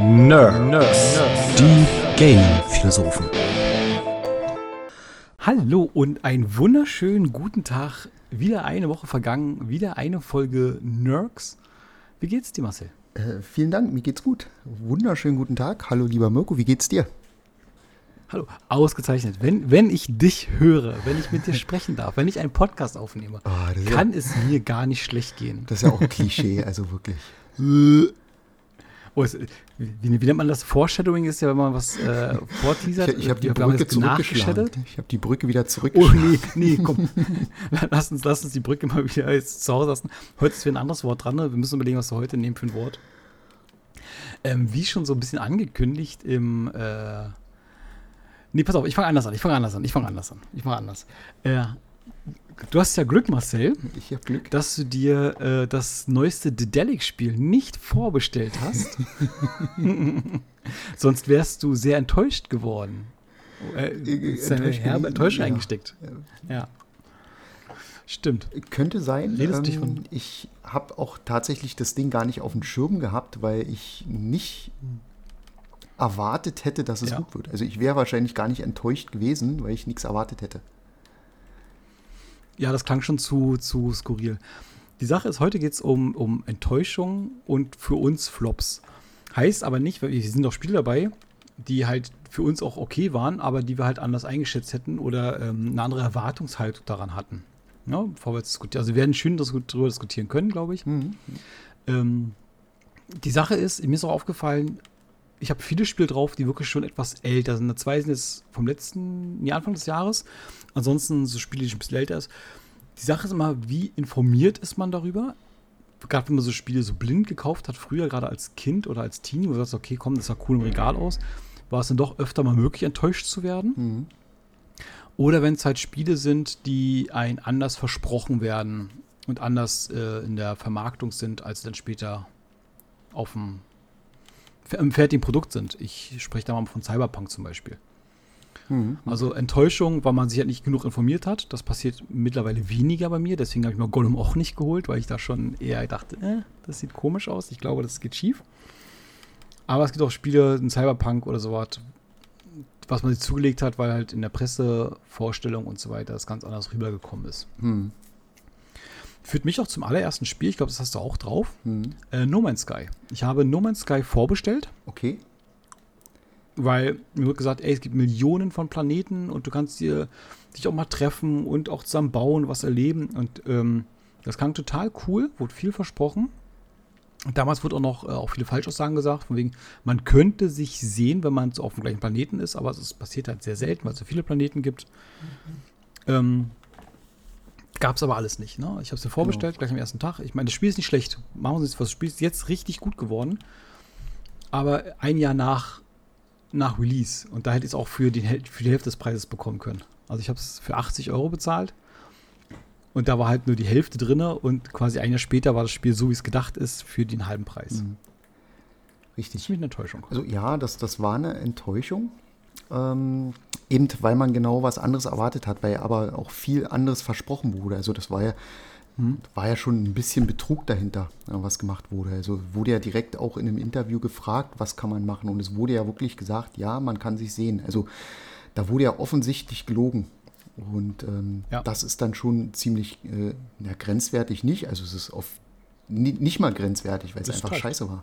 Nerds. Die Gaming-Philosophen. Hallo und einen wunderschönen guten Tag. Wieder eine Woche vergangen, wieder eine Folge Nerds. Wie geht's dir, Marcel? Äh, vielen Dank, mir geht's gut. Wunderschönen guten Tag. Hallo, lieber Mirko, wie geht's dir? Hallo, ausgezeichnet. Wenn, wenn ich dich höre, wenn ich mit dir sprechen darf, wenn ich einen Podcast aufnehme, Oh, kann es mir gar nicht schlecht gehen. Das ist ja auch ein Klischee, also wirklich. Oh, es, wie, wie nennt man das? Foreshadowing ist ja, wenn man was äh, vorteasert. Ich, ich habe die haben Brücke nachgeschattet. zurückgeschlagen. Ich habe die Brücke wieder Oh, zurückgeschlagen. nee, nee, komm. lass, uns, lass uns die Brücke mal wieder jetzt zu Hause lassen. Heute ist wieder ein anderes Wort dran. Ne? Wir müssen überlegen, was wir heute nehmen für ein Wort. Ähm, wie schon so ein bisschen angekündigt im. Äh nee, pass auf, ich fange anders an. Ich fange anders an. Ich fange anders an. Ich fange anders. Äh, du hast ja Glück, Marcel, Ich habe Glück. dass du dir äh, das neueste Dedelic-Spiel nicht vorbestellt hast. Sonst wärst du sehr enttäuscht geworden. Äh, ist eine enttäuscht herbe Enttäuschung ja. eingesteckt. Ja. Stimmt. Könnte sein. Redest du dich ähm, von- ich habe auch tatsächlich das Ding gar nicht auf dem Schirm gehabt, weil ich nicht erwartet hätte, dass es Ja. gut wird. Also ich wäre wahrscheinlich gar nicht enttäuscht gewesen, weil ich nichts erwartet hätte. Ja, das klang schon zu, zu skurril. Die Sache ist, heute geht es um, um Enttäuschung und für uns Flops. Heißt aber nicht, weil wir sind doch Spiele dabei, die halt für uns auch okay waren, aber die wir halt anders eingeschätzt hätten oder ähm, eine andere Erwartungshaltung daran hatten. Ja, bevor wir jetzt diskutieren. Also wir werden schön das, darüber diskutieren können, glaube ich. Ähm, die Sache ist, mir ist auch aufgefallen, ich habe viele Spiele drauf, die wirklich schon etwas älter sind. Zwei sind jetzt vom letzten, nee, Anfang des Jahres. Ansonsten so Spiele, die schon ein bisschen älter ist. Die Sache ist immer, wie informiert ist man darüber? Gerade wenn man so Spiele so blind gekauft hat, früher gerade als Kind oder als Teenie, wo du sagst, okay, komm, das sah cool im Regal aus, war es dann doch öfter mal möglich, enttäuscht zu werden. Mhm. Oder wenn es halt Spiele sind, die ein anders versprochen werden und anders äh, in der Vermarktung sind, als sie dann später auf dem im fertigen Produkt sind. Ich spreche da mal von Cyberpunk zum Beispiel. Mhm. Also Enttäuschung, weil man sich halt nicht genug informiert hat. Das passiert mittlerweile weniger bei mir. Deswegen habe ich mir Gollum auch nicht geholt, weil ich da schon eher dachte, äh, das sieht komisch aus. Ich glaube, das geht schief. Aber es gibt auch Spiele, ein Cyberpunk oder sowas, was man sich zugelegt hat, weil halt in der Pressevorstellung und so weiter das ganz anders rübergekommen ist. Mhm. Führt mich auch zum allerersten Spiel, ich glaube, das hast du auch drauf, Mhm. äh, No Man's Sky. Ich habe No Man's Sky vorbestellt, Okay. Weil mir wird gesagt, ey, es gibt Millionen von Planeten und du kannst dir dich auch mal treffen und auch zusammen bauen, was erleben. Und ähm, das klang total cool, wurde viel versprochen. Und damals wurde auch noch äh, auch viele Falschaussagen gesagt, von wegen, man könnte sich sehen, wenn man so auf dem gleichen Planeten ist, aber es passiert halt sehr selten, weil es so viele Planeten gibt. Ähm, Gab es aber alles nicht. Ne? Ich habe es mir vorbestellt, gleich am ersten Tag. Ich meine, das Spiel ist nicht schlecht. Machen wir uns nicht was. Das Spiel ist jetzt richtig gut geworden. Aber ein Jahr nach, nach Release. Und da hätte ich es auch für die, Häl- für die Hälfte des Preises bekommen können. Also ich habe es für 80 Euro bezahlt. Und da war halt nur die Hälfte drin. Und quasi ein Jahr später war das Spiel so, wie es gedacht ist, für den halben Preis. Das ist Richtig. für mich eine Enttäuschung. Also ja, das, das war eine Enttäuschung. Ähm, eben weil man genau was anderes erwartet hat, weil aber auch viel anderes versprochen wurde. Also das war ja, war ja schon ein bisschen Betrug dahinter, ja, was gemacht wurde. Also wurde ja direkt auch in einem Interview gefragt, was kann man machen. Und es wurde ja wirklich gesagt, ja, man kann sich sehen. Also da wurde ja offensichtlich gelogen. Und ähm, Ja. das ist dann schon ziemlich äh, ja, grenzwertig nicht. Also es ist ni- nicht mal grenzwertig, weil es einfach falsch. scheiße war.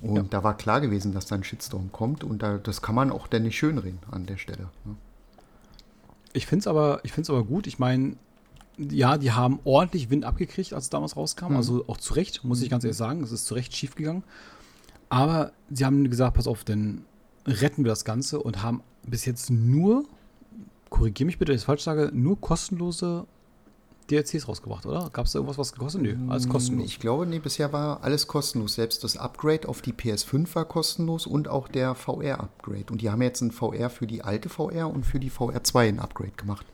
Und Ja. da war klar gewesen, dass da ein Shitstorm kommt und da, das kann man auch dann nicht schönreden an der Stelle. ne? Ich finde es aber, ich find's aber gut. Ich meine, ja, die haben ordentlich Wind abgekriegt, als es damals rauskam. Mhm. Also auch zu Recht, muss ich ganz ehrlich sagen. Es ist zu Recht schief gegangen. Aber sie haben gesagt, pass auf, dann retten wir das Ganze und haben bis jetzt nur, korrigiere mich bitte, wenn ich es falsch sage, nur kostenlose DLCs rausgebracht, oder? Gab es da irgendwas, was gekostet? Nö, alles kostenlos. Ich glaube, nee, bisher war alles kostenlos. Selbst das Upgrade auf die PS5 war kostenlos und auch der VR-Upgrade. Und die haben jetzt ein VR für die alte VR und für die VR 2 ein Upgrade gemacht.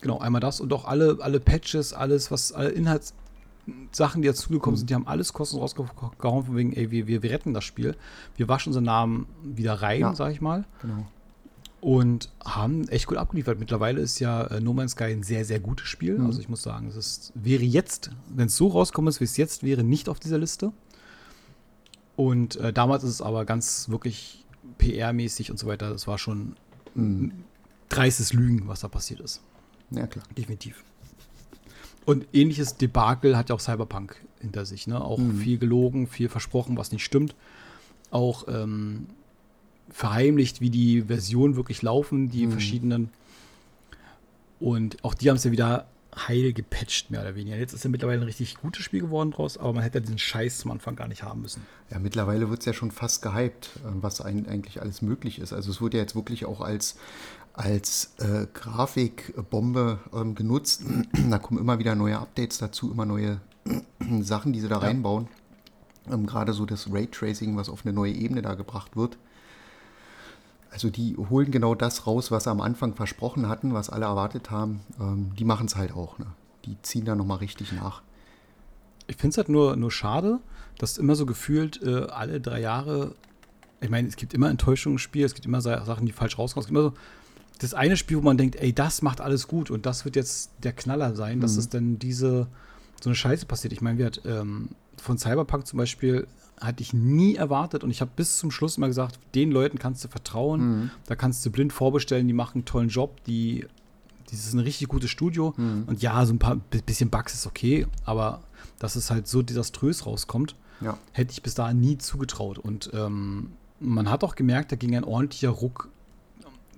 Genau, einmal das und auch alle, alle Patches, alles, was, alle Inhaltssachen, die dazugekommen sind, die haben alles kostenlos rausgehauen, von wegen, ey, wir, wir, wir retten das Spiel. Wir waschen unseren Namen wieder rein, Ja. sag ich mal. Genau. Und haben echt gut abgeliefert. Mittlerweile ist ja äh, No Man's Sky ein sehr, sehr gutes Spiel. Mhm. Also ich muss sagen, es ist, wäre jetzt, wenn es so rauskommt, ist, wie es jetzt wäre, nicht auf dieser Liste. Und äh, damals ist es aber ganz wirklich PR-mäßig und so weiter. Das war schon Mhm. dreistes Lügen, was da passiert ist. Ja, klar. Definitiv. Und ähnliches Debakel hat ja auch Cyberpunk hinter sich. Ne? Auch Mhm. viel gelogen, viel versprochen, was nicht stimmt. Auch ähm, verheimlicht, wie die Versionen wirklich laufen, die Mhm. verschiedenen. Und auch die haben es ja wieder heil gepatcht, mehr oder weniger. Jetzt ist ja mittlerweile ein richtig gutes Spiel geworden draus, aber man hätte ja diesen Scheiß zum Anfang gar nicht haben müssen. Ja, mittlerweile wird es ja schon fast gehypt, äh, was eigentlich alles möglich ist. Also es wurde ja jetzt wirklich auch als, als äh, Grafikbombe ähm, genutzt. da kommen immer wieder neue Updates dazu, immer neue Sachen, die sie da Ja. reinbauen. Ähm, Gerade so das Raytracing, was auf eine neue Ebene da gebracht wird. Also die holen genau das raus, was sie am Anfang versprochen hatten, was alle erwartet haben. Ähm, die machen es halt auch. Ne? Die ziehen da nochmal richtig nach. Ich finde es halt nur, nur schade, dass immer so gefühlt äh, alle drei Jahre, ich meine, es gibt immer Enttäuschungen im Spiel, es gibt immer Sa- Sachen, die falsch rauskommen. Es gibt immer so das eine Spiel, wo man denkt, ey, das macht alles gut und das wird jetzt der Knaller sein, dass Mhm. es dann diese, so eine Scheiße passiert. Ich meine, wir hat, ähm, von Cyberpunk zum Beispiel hatte ich nie erwartet und ich habe bis zum Schluss immer gesagt, den Leuten kannst du vertrauen, Mhm. da kannst du blind vorbestellen, die machen einen tollen Job, die, das ist ein richtig gutes Studio Mhm. und ja, so ein paar bi- bisschen Bugs ist okay, aber dass es halt so desaströs rauskommt, Ja. hätte ich bis dahin nie zugetraut. Und ähm, man hat auch gemerkt, da ging ein ordentlicher Ruck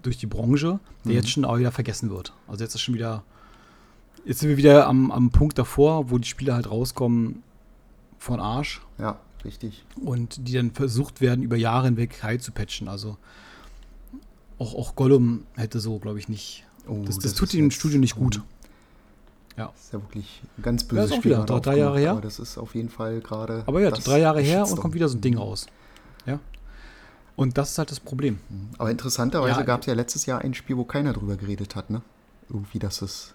durch die Branche, der Mhm. jetzt schon auch wieder vergessen wird. Also jetzt ist schon wieder, jetzt sind wir wieder am, am Punkt davor, wo die Spiele halt rauskommen von Arsch ja, richtig. und die dann versucht werden, über Jahre hinweg heil zu patchen. Also auch, auch Gollum hätte so, glaube ich, nicht. Oh, Das, das, tut ist dem jetzt- Studio nicht gut. Ja. Das ist ja wirklich ein ganz Ja, böses auch Spiel. wieder gerade drei Jahre her. aber Das ist auf jeden Fall gerade. Aber ja, das drei Jahre her und kommt wieder so ein Ding raus. Ja. Und das ist halt das Problem. Aber interessanterweise Ja, gab es ja letztes Jahr ein Spiel, wo keiner drüber geredet hat, ne? Irgendwie, dass es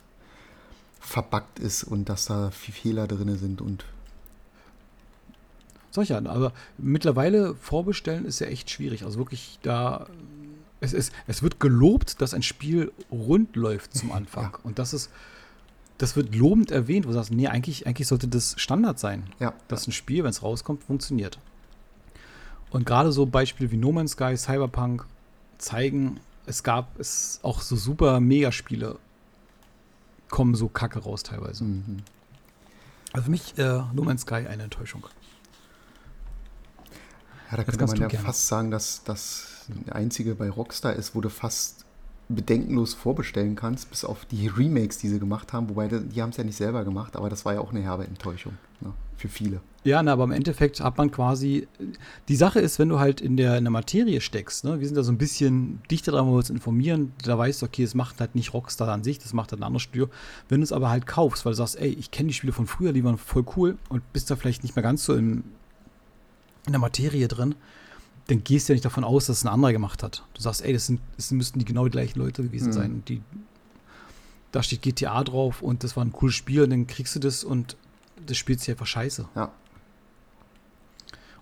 verbuggt ist und dass da Fehler drin sind und Solcher, aber mittlerweile vorbestellen ist ja echt schwierig. Also wirklich da. Es, ist, es wird gelobt, dass ein Spiel rund läuft zum Anfang. Ja. Und das ist. Das wird lobend erwähnt, wo du sagst, nee, eigentlich, eigentlich sollte das Standard sein, ja, dass ein Spiel, wenn es rauskommt, funktioniert. Und gerade so Beispiele wie No Man's Sky, Cyberpunk zeigen, es gab es auch so super Megaspiele, kommen so kacke raus teilweise. mhm. Also für mich äh, No Man's Sky eine Enttäuschung. ja da könnte kannst man ja gerne. fast sagen, dass das der einzige bei Rockstar ist, wo du fast bedenkenlos vorbestellen kannst, bis auf die Remakes, die sie gemacht haben, wobei die, haben es ja nicht selber gemacht, aber das war ja auch eine herbe Enttäuschung ne? für viele. Ja, na, aber im Endeffekt hat man quasi. Die Sache ist, wenn du halt in der, in der Materie steckst, ne, wir sind da so ein bisschen dichter dran, wo wir uns informieren, da weißt du, okay, es macht halt nicht Rockstar an sich, das macht halt ein anderes Studio. Wenn du es aber halt kaufst, weil du sagst, ey, ich kenne die Spiele von früher, die waren voll cool und bist da vielleicht nicht mehr ganz so im, in der Materie drin, dann gehst du ja nicht davon aus, dass es ein anderer gemacht hat. Du sagst, ey, das, sind, das müssten die genau die gleichen Leute gewesen Mhm. sein. Und die, da steht GTA drauf und das war ein cooles Spiel und dann kriegst du das und das spielt sich einfach scheiße. Ja,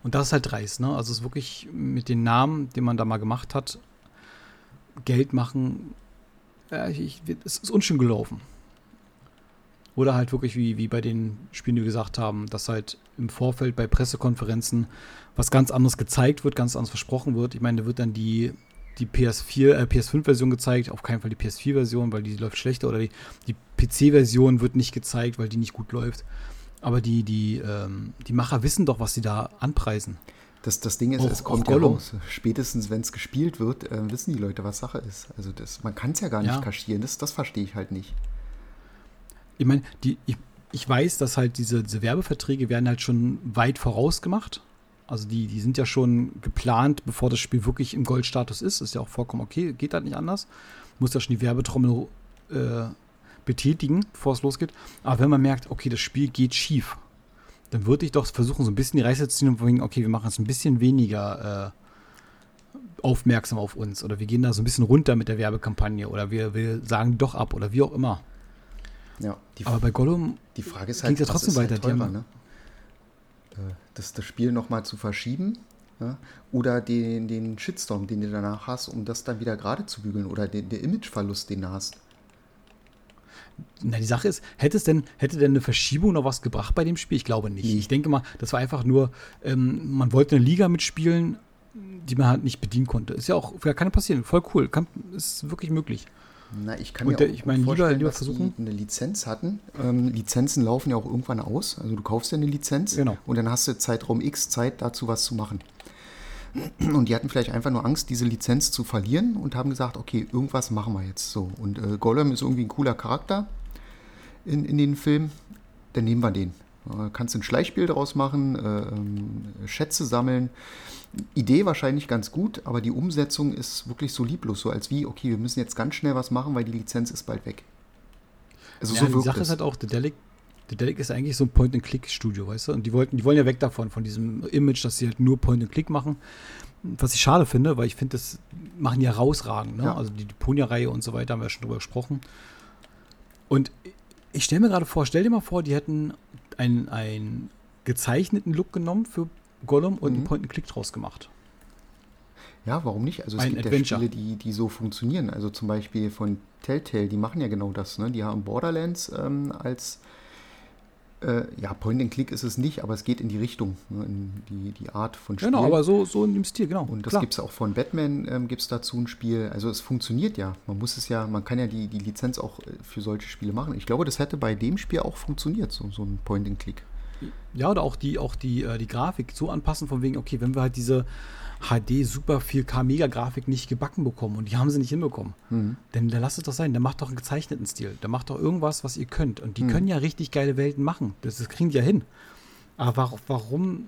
Und das ist halt dreist, ne? Also es ist wirklich mit den Namen, den man da mal gemacht hat, Geld machen, äh, ich, es ist unschön gelaufen. Oder halt wirklich wie, wie bei den Spielen, die wir gesagt haben, dass halt im Vorfeld bei Pressekonferenzen was ganz anderes gezeigt wird, ganz anders versprochen wird. Ich meine, da wird dann die, die PS4, äh, PS5-Version gezeigt, auf keinen Fall die PS4-Version, weil die läuft schlechter. Oder die, die PC-Version wird nicht gezeigt, weil die nicht gut läuft. Aber die, die, ähm, die Macher wissen doch, was sie da anpreisen. das, das Ding ist, Auch- es kommt ja raus. Spätestens, wenn es gespielt wird, äh, wissen die Leute, was Sache ist. Also das, man kann es ja gar nicht Ja. kaschieren, das, das verstehe ich halt nicht. Ich meine, die, ich, ich weiß, dass halt diese, diese Werbeverträge werden halt schon weit vorausgemacht. Also die, die sind ja schon geplant, bevor das Spiel wirklich im Goldstatus ist. Ist ja auch vollkommen okay, geht halt nicht anders. Muss ja schon die Werbetrommel äh, betätigen, bevor es losgeht. Aber wenn man merkt, okay, das Spiel geht schief, dann würde ich doch versuchen, so ein bisschen die Reiße zu ziehen und vorhin, okay, wir machen es ein bisschen weniger äh, aufmerksam auf uns. Oder wir gehen da so ein bisschen runter mit der Werbekampagne. Oder wir, wir sagen doch ab oder wie auch immer. Ja, die, Aber bei Gollum die Frage ist halt, ja was trotzdem ist halt weiter. Die teurer, ne? Äh, Das, das Spiel nochmal zu verschieben ja? oder den, den Shitstorm, den du danach hast, um das dann wieder gerade zu bügeln oder den, der Imageverlust, den du hast. Na, die Sache ist, hätte es denn, hätte denn eine Verschiebung noch was gebracht bei dem Spiel? Ich glaube nicht. Nee. Ich denke mal, das war einfach nur, ähm, man wollte eine Liga mitspielen, die man halt nicht bedienen konnte. Ist ja auch, kann passieren, voll cool. Kann, ist wirklich möglich. Na, ich kann Und mir auch ich meine, lieber- vorstellen, lieber dass versuchen. die eine Lizenz hatten. Ähm, Lizenzen laufen ja auch irgendwann aus. Also du kaufst ja eine Lizenz Genau. und dann hast du Zeitraum X Zeit dazu was zu machen. Und die hatten vielleicht einfach nur Angst, diese Lizenz zu verlieren und haben gesagt, okay, irgendwas machen wir jetzt so. Und äh, Gollum ist irgendwie ein cooler Charakter in, in den Film, dann nehmen wir den. Äh, kannst ein Schleichspiel daraus machen, äh, ähm, Schätze sammeln. Idee wahrscheinlich ganz gut, aber die Umsetzung ist wirklich so lieblos, so als wie, okay, wir müssen jetzt ganz schnell was machen, weil die Lizenz ist bald weg. Also ja, so die Sache es. ist halt auch, Dedelic, Dedelic ist eigentlich so ein Point-and-Click-Studio, weißt du? Und die wollten, die wollen ja weg davon, von diesem Image, dass sie halt nur Point-and-Click machen. Was ich schade finde, weil ich finde, das machen die herausragend, ne? Ja. Also die, die Ponya-Reihe und so weiter, haben wir ja schon drüber gesprochen. Und ich stelle mir gerade vor, stell dir mal vor, die hätten einen, einen gezeichneten Look genommen für Gollum und Mhm. einen Point-and-Click draus gemacht. Ja, warum nicht? Also es Ein gibt Adventure. ja Spiele, die, die so funktionieren. Also zum Beispiel von Telltale, die machen ja genau das. Ne? Die haben Borderlands ähm, als, äh, ja, Point-and-Click ist es nicht, aber es geht in die Richtung, ne? in die, die Art von Spiel. Genau, aber so, so in dem Stil, genau. Und das gibt es auch von Batman, ähm, gibt es dazu ein Spiel. Also es funktioniert ja. Man muss es ja, man kann ja die, die Lizenz auch äh, für solche Spiele machen. Ich glaube, das hätte bei dem Spiel auch funktioniert, so, so ein Point-and-Click. Ja, oder auch die, auch die, äh, die Grafik so anpassen, von wegen, okay, wenn wir halt diese HD Super 4K Mega Grafik nicht gebacken bekommen und die haben sie nicht hinbekommen, Mhm. dann, dann lasst es doch sein. Dann macht doch einen gezeichneten Stil. Dann macht doch irgendwas, was ihr könnt. Und die Mhm. können ja richtig geile Welten machen. Das, das kriegen die ja hin. Aber warum,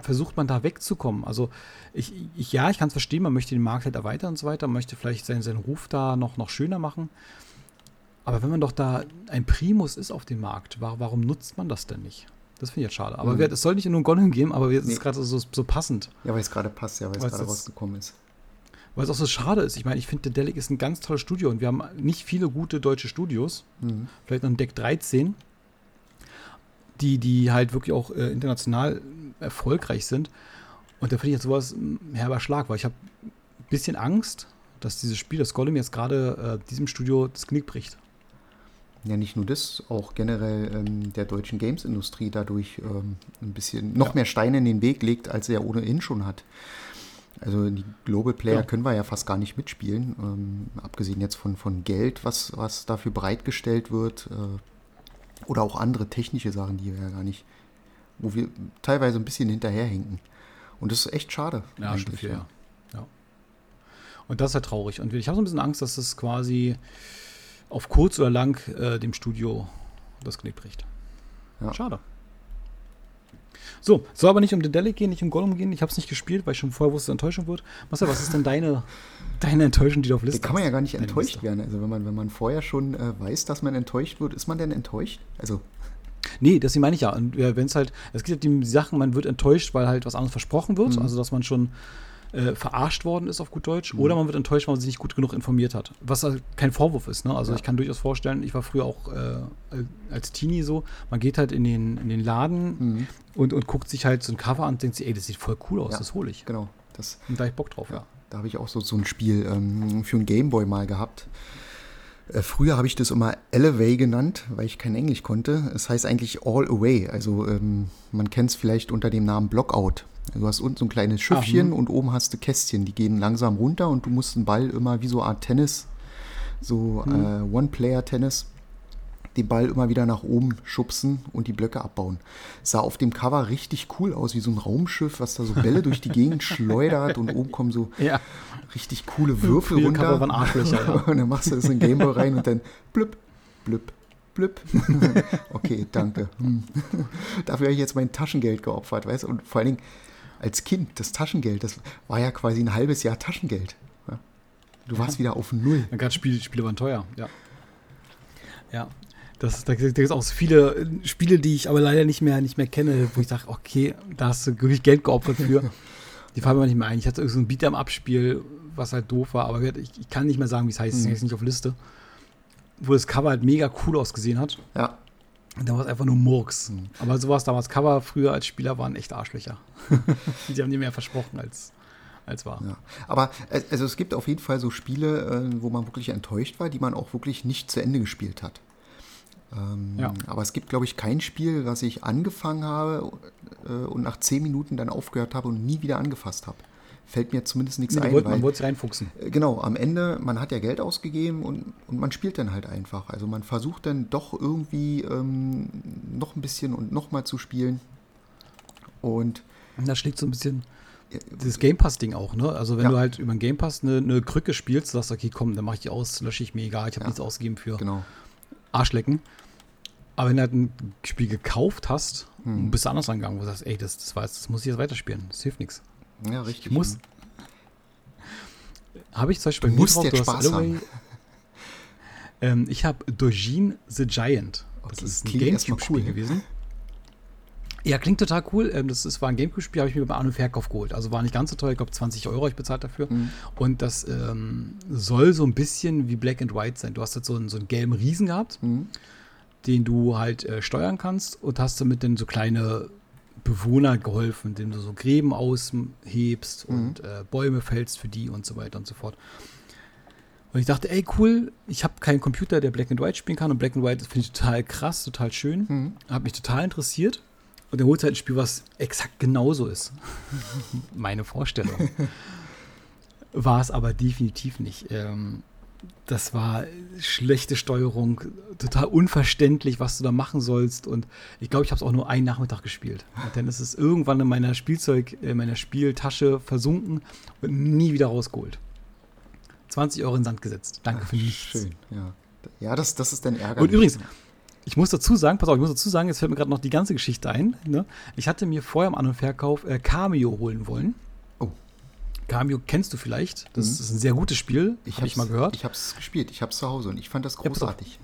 versucht man da wegzukommen? Also, ich, ich ja, ich kann es verstehen, man möchte den Markt halt erweitern und so weiter, man möchte vielleicht seinen, seinen Ruf da noch, noch schöner machen. Aber wenn man doch da ein Primus ist auf dem Markt, wa- warum nutzt man das denn nicht? Das finde ich jetzt schade. Aber Mhm. es soll nicht nur um Gollum gehen, aber es Nee. ist gerade so, so passend. Ja, weil es gerade passt, ja, weil es gerade rausgekommen ist. Weil es auch so schade ist. Ich meine, ich finde, der Delic ist ein ganz tolles Studio und wir haben nicht viele gute deutsche Studios. Mhm. Vielleicht noch ein Deck 13, die, die halt wirklich auch äh, international erfolgreich sind. Und da finde ich jetzt sowas ein herber Schlag, weil ich habe ein bisschen Angst, dass dieses Spiel, das Gollum jetzt gerade äh, diesem Studio das Knick bricht. Ja, nicht nur das, auch generell ähm, der deutschen Games-Industrie dadurch ähm, ein bisschen noch Ja. mehr Steine in den Weg legt, als er ja ohnehin schon hat. Also die Global Player Ja. können wir ja fast gar nicht mitspielen, ähm, abgesehen jetzt von, von Geld, was, was dafür bereitgestellt wird, äh, oder auch andere technische Sachen, die wir ja gar nicht, wo wir teilweise ein bisschen hinterherhinken. Und das ist echt schade. Ja, stimmt ja. ja. Und das ist halt traurig. Und ich habe so ein bisschen Angst, dass es quasi auf kurz oder lang äh, dem Studio das Knick bricht. Ja. Schade. So, soll aber nicht um Dedelic gehen, nicht um Gollum gehen. Ich habe es nicht gespielt, weil ich schon vorher wusste, Enttäuschung wird. Marcel, was ist denn deine, deine Enttäuschung, die du auf Da Liste kann man ja hast? gar nicht enttäuscht Liste. werden. Also wenn man, wenn man vorher schon äh, weiß, dass man enttäuscht wird, ist man denn enttäuscht? Also Nee, das meine ich ja. Und wenn es halt, es gibt ja die Sachen, man wird enttäuscht, weil halt was anderes versprochen wird, Mhm. also dass man schon äh, verarscht worden ist auf gut Deutsch, oder man wird enttäuscht, weil man sich nicht gut genug informiert hat. Was halt kein Vorwurf ist, ne? Also Ja. ich kann durchaus vorstellen, ich war früher auch äh, als Teenie so, man geht halt in den, in den Laden Mhm. und, und guckt sich halt so ein Cover an und denkt sich, ey, das sieht voll cool aus, Ja. das hole ich. genau, das Und da ich Bock drauf. Ja, da habe ich auch so, so ein Spiel ähm, für einen Gameboy mal gehabt. Äh, früher habe ich das immer Elevay genannt, weil ich kein Englisch konnte. Es heißt eigentlich All Away. Also ähm, man kennt es vielleicht unter dem Namen Blockout. Du hast unten so ein kleines Schiffchen hm. und oben hast du Kästchen, die gehen langsam runter und du musst den Ball immer wie so eine Art Tennis, so Hm. äh, One-Player-Tennis, den Ball immer wieder nach oben schubsen und die Blöcke abbauen. Sah auf dem Cover richtig cool aus, wie so ein Raumschiff, was da so Bälle durch die Gegend schleudert und oben kommen so Ja. richtig coole Würfel Früher runter. Cover waren Arschlöcher, ja. Und dann machst du das in den Gameboy rein und dann blüpp, blüpp, blüpp. okay, danke. Hm. Dafür habe ich jetzt mein Taschengeld geopfert, weißt du? Und vor allen Dingen als Kind, das Taschengeld, das war ja quasi ein halbes Jahr Taschengeld. Ja. Du warst wieder auf Null. Ja, Gerade Spiele, Spiele waren teuer, ja. Ja. Das, da gibt es auch so viele äh, Spiele, die ich aber leider nicht mehr, nicht mehr kenne, wo ich sage, okay, da hast du wirklich Geld geopfert für. Die fallen mir nicht mehr ein. Ich hatte so ein Beat'em-Up-Spiel, was halt doof war, aber ich, ich kann nicht mehr sagen, wie es heißt, es ist Mhm. jetzt nicht auf Liste. Wo das Cover halt mega cool ausgesehen hat. Ja, da war es einfach nur Murks. Mhm. Aber sowas damals Cover früher als Spieler waren echt Arschlöcher. die haben dir mehr versprochen als, als war. ja. Aber äh, also es gibt auf jeden Fall so Spiele, äh, wo man wirklich enttäuscht war, die man auch wirklich nicht zu Ende gespielt hat. Ähm, Ja. Aber es gibt, glaube ich, kein Spiel, was ich angefangen habe äh, und nach zehn Minuten dann aufgehört habe und nie wieder angefasst habe. Fällt mir zumindest nichts Nee, ein. wollte, weil- man wollte sich reinfuchsen. äh, Genau, am Ende, man hat ja Geld ausgegeben und, und man spielt dann halt einfach. Also man versucht dann doch irgendwie ähm, noch ein bisschen und nochmal zu spielen. Und Und da schlägt so ein bisschen dieses Game Pass-Ding auch, ne? Also wenn Ja. du halt über ein Game Pass eine, eine Krücke spielst, sagst du, okay, komm, dann mache ich die aus, lösche ich mir egal, ich habe Ja. nichts ausgegeben für genau. Arschlecken. Aber wenn du halt ein Spiel gekauft hast, Hm. bist du anders rangegangen, wo du sagst, ey, das, das, war das muss ich jetzt weiterspielen, das hilft nichts. Ja, richtig. Ich muss, habe ich zum Beispiel Du bei musst drauf, jetzt du Spaß Alloway- haben. Ähm, ich habe Dojin the Giant. Das Okay, ist ein Gamecube-Spiel cool. gewesen. Ja, klingt total cool. Ähm, das ist, war ein Gamecube-Spiel, habe ich mir beim An- und Verkauf geholt. Also war nicht ganz so teuer, ich glaube 20 Euro habe ich bezahlt dafür. Mhm. Und das ähm, soll so ein bisschen wie Black and White sein. Du hast jetzt so einen, so einen gelben Riesen gehabt, Mhm. den du halt äh, steuern kannst und hast damit dann so kleine Bewohner geholfen, indem du so Gräben aushebst Mhm. und äh, Bäume fällst für die und so weiter und so fort. Und ich dachte, ey, cool, ich habe keinen Computer, der Black and White spielen kann. Und Black and White finde ich total krass, total schön. Mhm. Hat mich total interessiert. Und holst du halt ein Spiel, was exakt genauso ist. Meine Vorstellung. War es aber definitiv nicht. Ähm, das war schlechte Steuerung, total unverständlich, was du da machen sollst. Und ich glaube, ich habe es auch nur einen Nachmittag gespielt. Und dann ist es irgendwann in meiner Spielzeug, in meiner Spieltasche versunken und nie wieder rausgeholt. 20 Euro in den Sand gesetzt. Danke für nichts. Schön, ja. Ja, das, das ist dann ärgerlich. Und übrigens, ich muss dazu sagen, pass auf, ich muss dazu sagen, jetzt fällt mir gerade noch die ganze Geschichte ein. Ne? Ich hatte mir vorher im An- und Verkauf äh, Cameo holen wollen. Oh. Cameo kennst du vielleicht. Das Mhm. ist ein sehr gutes Spiel, ich habe ich mal gehört. Ich habe es gespielt, ich habe es zu Hause und ich fand das großartig.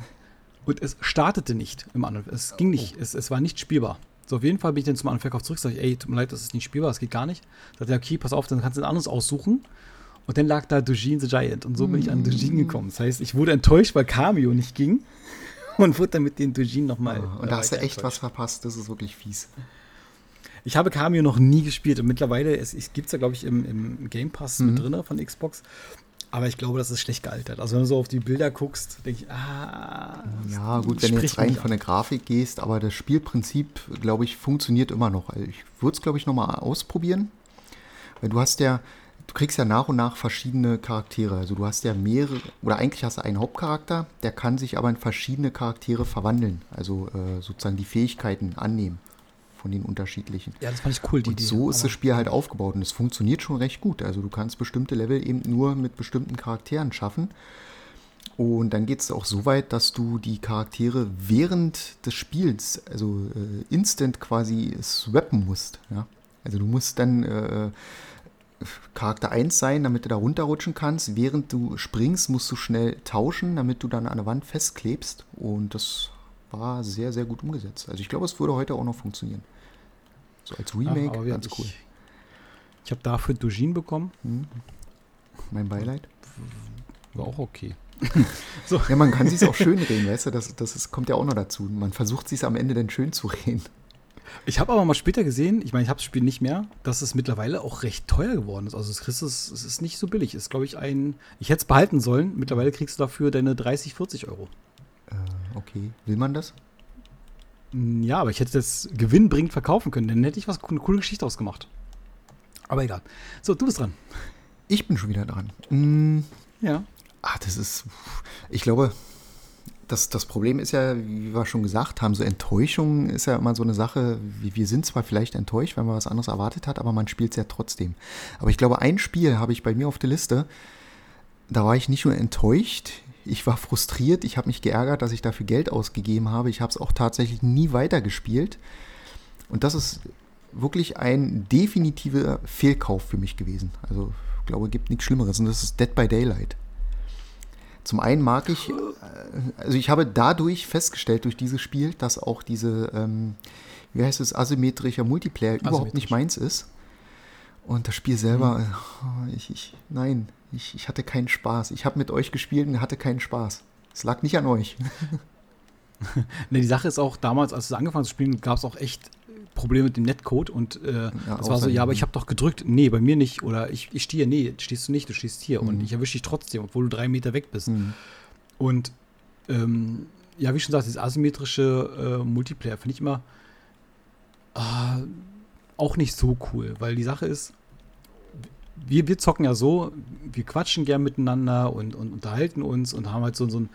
Und es startete nicht im An- und Es ging nicht, es, es war nicht spielbar. So, auf jeden Fall bin ich dann zum An- und Verkauf zurück, sage ich, ey, tut mir leid, das ist nicht spielbar, das geht gar nicht. Sagt er, okay, pass auf, dann kannst du ein anderes aussuchen. Und dann lag da Dojin the Giant. Und so bin ich an Dojin gekommen. Das heißt, ich wurde enttäuscht, weil Cameo nicht ging. Und wurde dann mit den Dojin nochmal. Ah, und da hast du echt was verpasst, das ist wirklich fies. Ich habe Cameo noch nie gespielt und mittlerweile gibt es ja, glaube ich, im, im Game Pass Mhm. mit drin von Xbox. Aber ich glaube, das ist schlecht gealtert. Also, wenn du so auf die Bilder guckst, denke ich, ah. Ja, gut, wenn du jetzt rein von der Grafik gehst, aber das Spielprinzip, glaube ich, funktioniert immer noch. Also ich würde es, glaube ich, nochmal ausprobieren. Weil du hast ja, du kriegst ja nach und nach verschiedene Charaktere. Also du hast ja mehrere, oder eigentlich hast du einen Hauptcharakter, der kann sich aber in verschiedene Charaktere verwandeln. Also äh, sozusagen die Fähigkeiten annehmen von den unterschiedlichen. Ja, das fand ich cool, die Und Idee. so ist Aber- das Spiel halt aufgebaut und es funktioniert schon recht gut. Also du kannst bestimmte Level eben nur mit bestimmten Charakteren schaffen. Und dann geht es auch so weit, dass du die Charaktere während des Spiels, also äh, instant quasi swappen musst. Ja? Also du musst dann äh, Charakter 1 sein, damit du da runterrutschen kannst. Während du springst, musst du schnell tauschen, damit du dann an der Wand festklebst. Und das war sehr, sehr gut umgesetzt. Also ich glaube, es würde heute auch noch funktionieren. So als Remake, wie ganz cool. Ich, ich habe dafür Dojin bekommen. Hm. Mein Beileid. War auch okay. Ja, man kann sich auch schön reden, weißt du, das, das ist, kommt ja auch noch dazu. Man versucht sich am Ende dann schön zu reden. Ich habe aber mal später gesehen, ich meine, ich habe das Spiel nicht mehr, dass es mittlerweile auch recht teuer geworden ist. Also es, kriegst es, es ist nicht so billig. Es ist, glaube ich, ein. Ich hätte es behalten sollen. Mittlerweile kriegst du dafür deine 30, 40 Euro. Äh, okay, will man das? Ja, aber ich hätte das gewinnbringend verkaufen können. Dann hätte ich was eine coole Geschichte ausgemacht. Aber egal. So, du bist dran. Ich bin schon wieder dran. Hm, Ja. ah, das ist, ich glaube, das, das Problem ist ja, wie wir schon gesagt haben, so Enttäuschung ist ja immer so eine Sache, wie wir sind zwar vielleicht enttäuscht, wenn man was anderes erwartet hat, aber man spielt es ja trotzdem. Aber ich glaube, ein Spiel habe ich bei mir auf der Liste, da war ich nicht nur enttäuscht, ich war frustriert, ich habe mich geärgert, dass ich dafür Geld ausgegeben habe. Ich habe es auch tatsächlich nie weitergespielt. Und das ist wirklich ein definitiver Fehlkauf für mich gewesen. Also, ich glaube, es gibt nichts Schlimmeres. Und das ist Dead by Daylight. Zum einen mag ich, äh, also ich habe dadurch festgestellt, durch dieses Spiel, dass auch diese, ähm, wie heißt es, asymmetrischer Multiplayer überhaupt nicht meins ist. Und das Spiel selber, äh, ich, ich, nein, ich, ich hatte keinen Spaß. Ich habe mit euch gespielt und hatte keinen Spaß. Es lag nicht an euch. Ne, die Sache ist auch, damals, als es angefangen zu spielen, gab es auch echt Probleme mit dem Netcode und äh, das war so, ja, aber ich habe doch gedrückt, nee, bei mir nicht. Oder ich, ich stehe, nee, stehst du nicht, du stehst hier. Und Mhm. ich erwische dich trotzdem, obwohl du drei Meter weg bist. Hm. Und ähm, ja, wie schon gesagt, dieses asymmetrische äh, Multiplayer finde ich immer äh, auch nicht so cool, weil die Sache ist, wir, wir zocken ja so, wir quatschen gern miteinander und, und unterhalten uns und haben halt so, so einen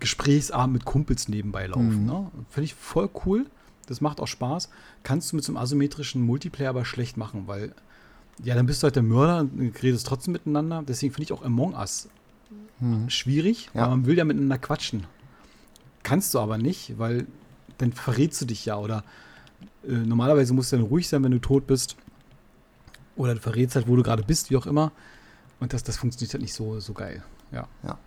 Gesprächsabend mit Kumpels nebenbei laufen. Mhm. Ne? Finde ich voll cool. Das macht auch Spaß. Kannst du mit so einem asymmetrischen Multiplayer aber schlecht machen, weil ja, dann bist du halt der Mörder und redest trotzdem miteinander. Deswegen finde ich auch Among Us mhm. schwierig, ja. weil man will ja miteinander quatschen. Kannst du aber nicht, weil dann verrätst du dich ja oder äh, normalerweise musst du dann ruhig sein, wenn du tot bist. Oder du verrätst halt, wo du gerade bist, wie auch immer. Und das, das funktioniert halt nicht so, so geil. Ja. ja.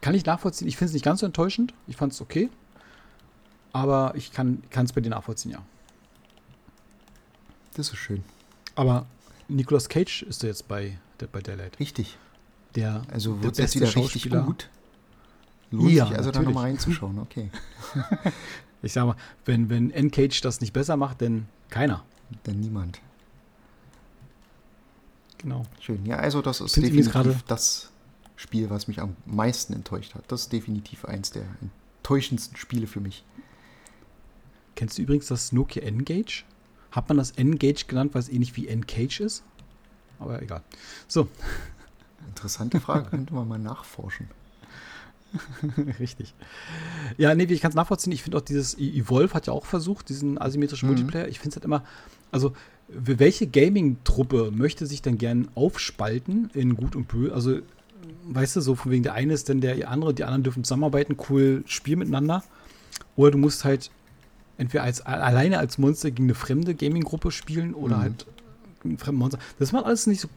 Kann ich nachvollziehen. Ich finde es nicht ganz so enttäuschend. Ich fand es okay. Aber ich kann es bei dir nachvollziehen, ja. Das ist schön. Aber Nicolas Cage ist ja jetzt bei, der, bei Daylight. Richtig. Der, also wird jetzt wieder richtig gut. Lohnt ja, sich also da nochmal reinzuschauen, okay. ich sag mal, wenn, wenn N-Cage das nicht besser macht, dann keiner. Denn niemand. Genau. Schön. Ja, also das ist Sind definitiv das Spiel, was mich am meisten enttäuscht hat. Das ist definitiv eins der enttäuschendsten Spiele für mich. Kennst du übrigens das Nokia N-Gage? Hat man das N-Gage genannt, weil es ähnlich wie N-Cage ist? Aber egal. So. Interessante Frage, könnte man mal nachforschen. Richtig. Ja, nee, ich kann es nachvollziehen. Ich finde auch dieses e- Evolve hat ja auch versucht, diesen asymmetrischen mhm. Multiplayer. Ich finde es halt immer, also welche Gaming-Truppe möchte sich denn gern aufspalten in Gut und Böse? Also, weißt du, so von wegen der eine ist denn der andere, die anderen dürfen zusammenarbeiten, cool spielen miteinander. Oder du musst halt entweder als alleine als Monster gegen eine fremde Gaming-Gruppe spielen oder mhm. halt ein fremden Monster. Das macht alles nicht so,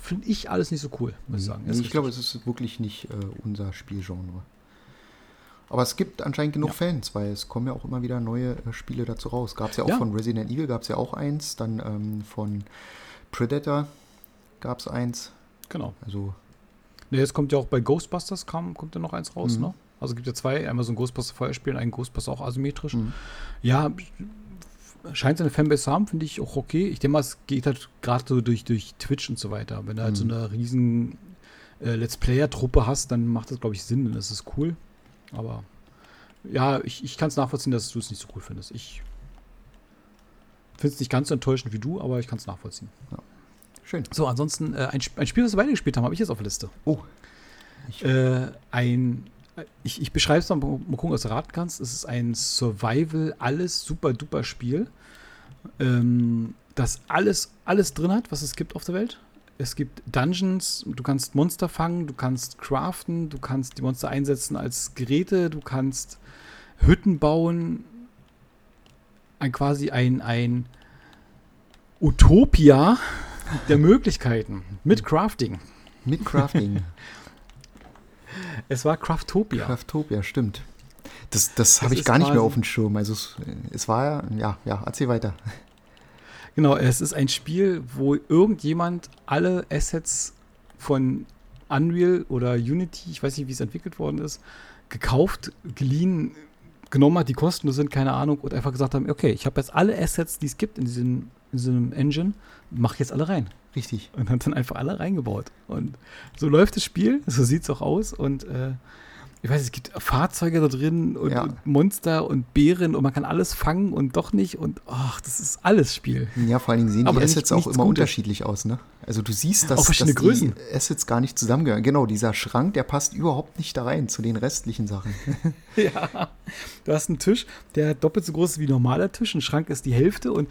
finde ich alles nicht so cool, muss ich sagen. Nee, ich glaube, es ist wirklich nicht äh, unser Spielgenre. Aber es gibt anscheinend genug ja. Fans, weil es kommen ja auch immer wieder neue äh, Spiele dazu raus. Gab es ja auch ja. von Resident Evil, gab es ja auch eins, dann ähm, von Predator gab es eins. Genau. Also. Ne, jetzt kommt ja auch bei Ghostbusters, kam, kommt ja noch eins raus, mhm. ne? Also gibt ja zwei, einmal so ein Ghostbuster Feuerspiel und ein Ghostbuster auch asymmetrisch. Mhm. Ja, scheint seine Fanbase zu haben, finde ich auch okay. Ich denke mal, es geht halt gerade so durch, durch Twitch und so weiter. Wenn du halt mhm. so eine riesen äh, Let's Player-Truppe hast, dann macht das, glaube ich, Sinn, dann ist es cool. Aber ja, ich, ich kann es nachvollziehen, dass du es nicht so cool findest. Ich finde es nicht ganz so enttäuschend wie du, aber ich kann es nachvollziehen. Ja. Schön. So, ansonsten äh, ein, ein, Spiel, das wir beide gespielt haben, habe ich jetzt auf der Liste. Oh. Äh, ein, ich, ich beschreibe es mal, mal gucken, was du raten kannst. Es ist ein Survival, alles super duper Spiel, ähm, das alles, alles drin hat, was es gibt auf der Welt. Es gibt Dungeons, du kannst Monster fangen, du kannst craften, du kannst die Monster einsetzen als Geräte, du kannst Hütten bauen. Ein quasi ein, ein Utopia der Möglichkeiten mit Crafting. Mit Crafting. es war Craftopia. Craftopia, stimmt. Das, das habe ich gar nicht mehr auf dem Schirm. Also es, es war ja, ja, erzähl weiter. Genau, es ist ein Spiel, wo irgendjemand alle Assets von Unreal oder Unity, ich weiß nicht, wie es entwickelt worden ist, gekauft, geliehen, genommen hat, die kostenlos sind, keine Ahnung, und einfach gesagt haben, okay, ich habe jetzt alle Assets, die es gibt in diesem, in diesem Engine, mach jetzt alle rein. Richtig. Und hat dann einfach alle reingebaut. Und so läuft das Spiel, so sieht es auch aus. Und äh, ich weiß, es gibt Fahrzeuge da drin und, ja. und, Monster und Bären und man kann alles fangen und doch nicht und ach, das ist alles Spiel. Ja, vor allen Dingen sehen Aber die Assets auch immer Gutes. unterschiedlich aus, ne? Also du siehst, dass, dass die Größen. Assets gar nicht zusammengehören. Genau, dieser Schrank, der passt überhaupt nicht da rein zu den restlichen Sachen. ja, du hast einen Tisch, der doppelt so groß ist wie ein normaler Tisch, ein Schrank ist die Hälfte und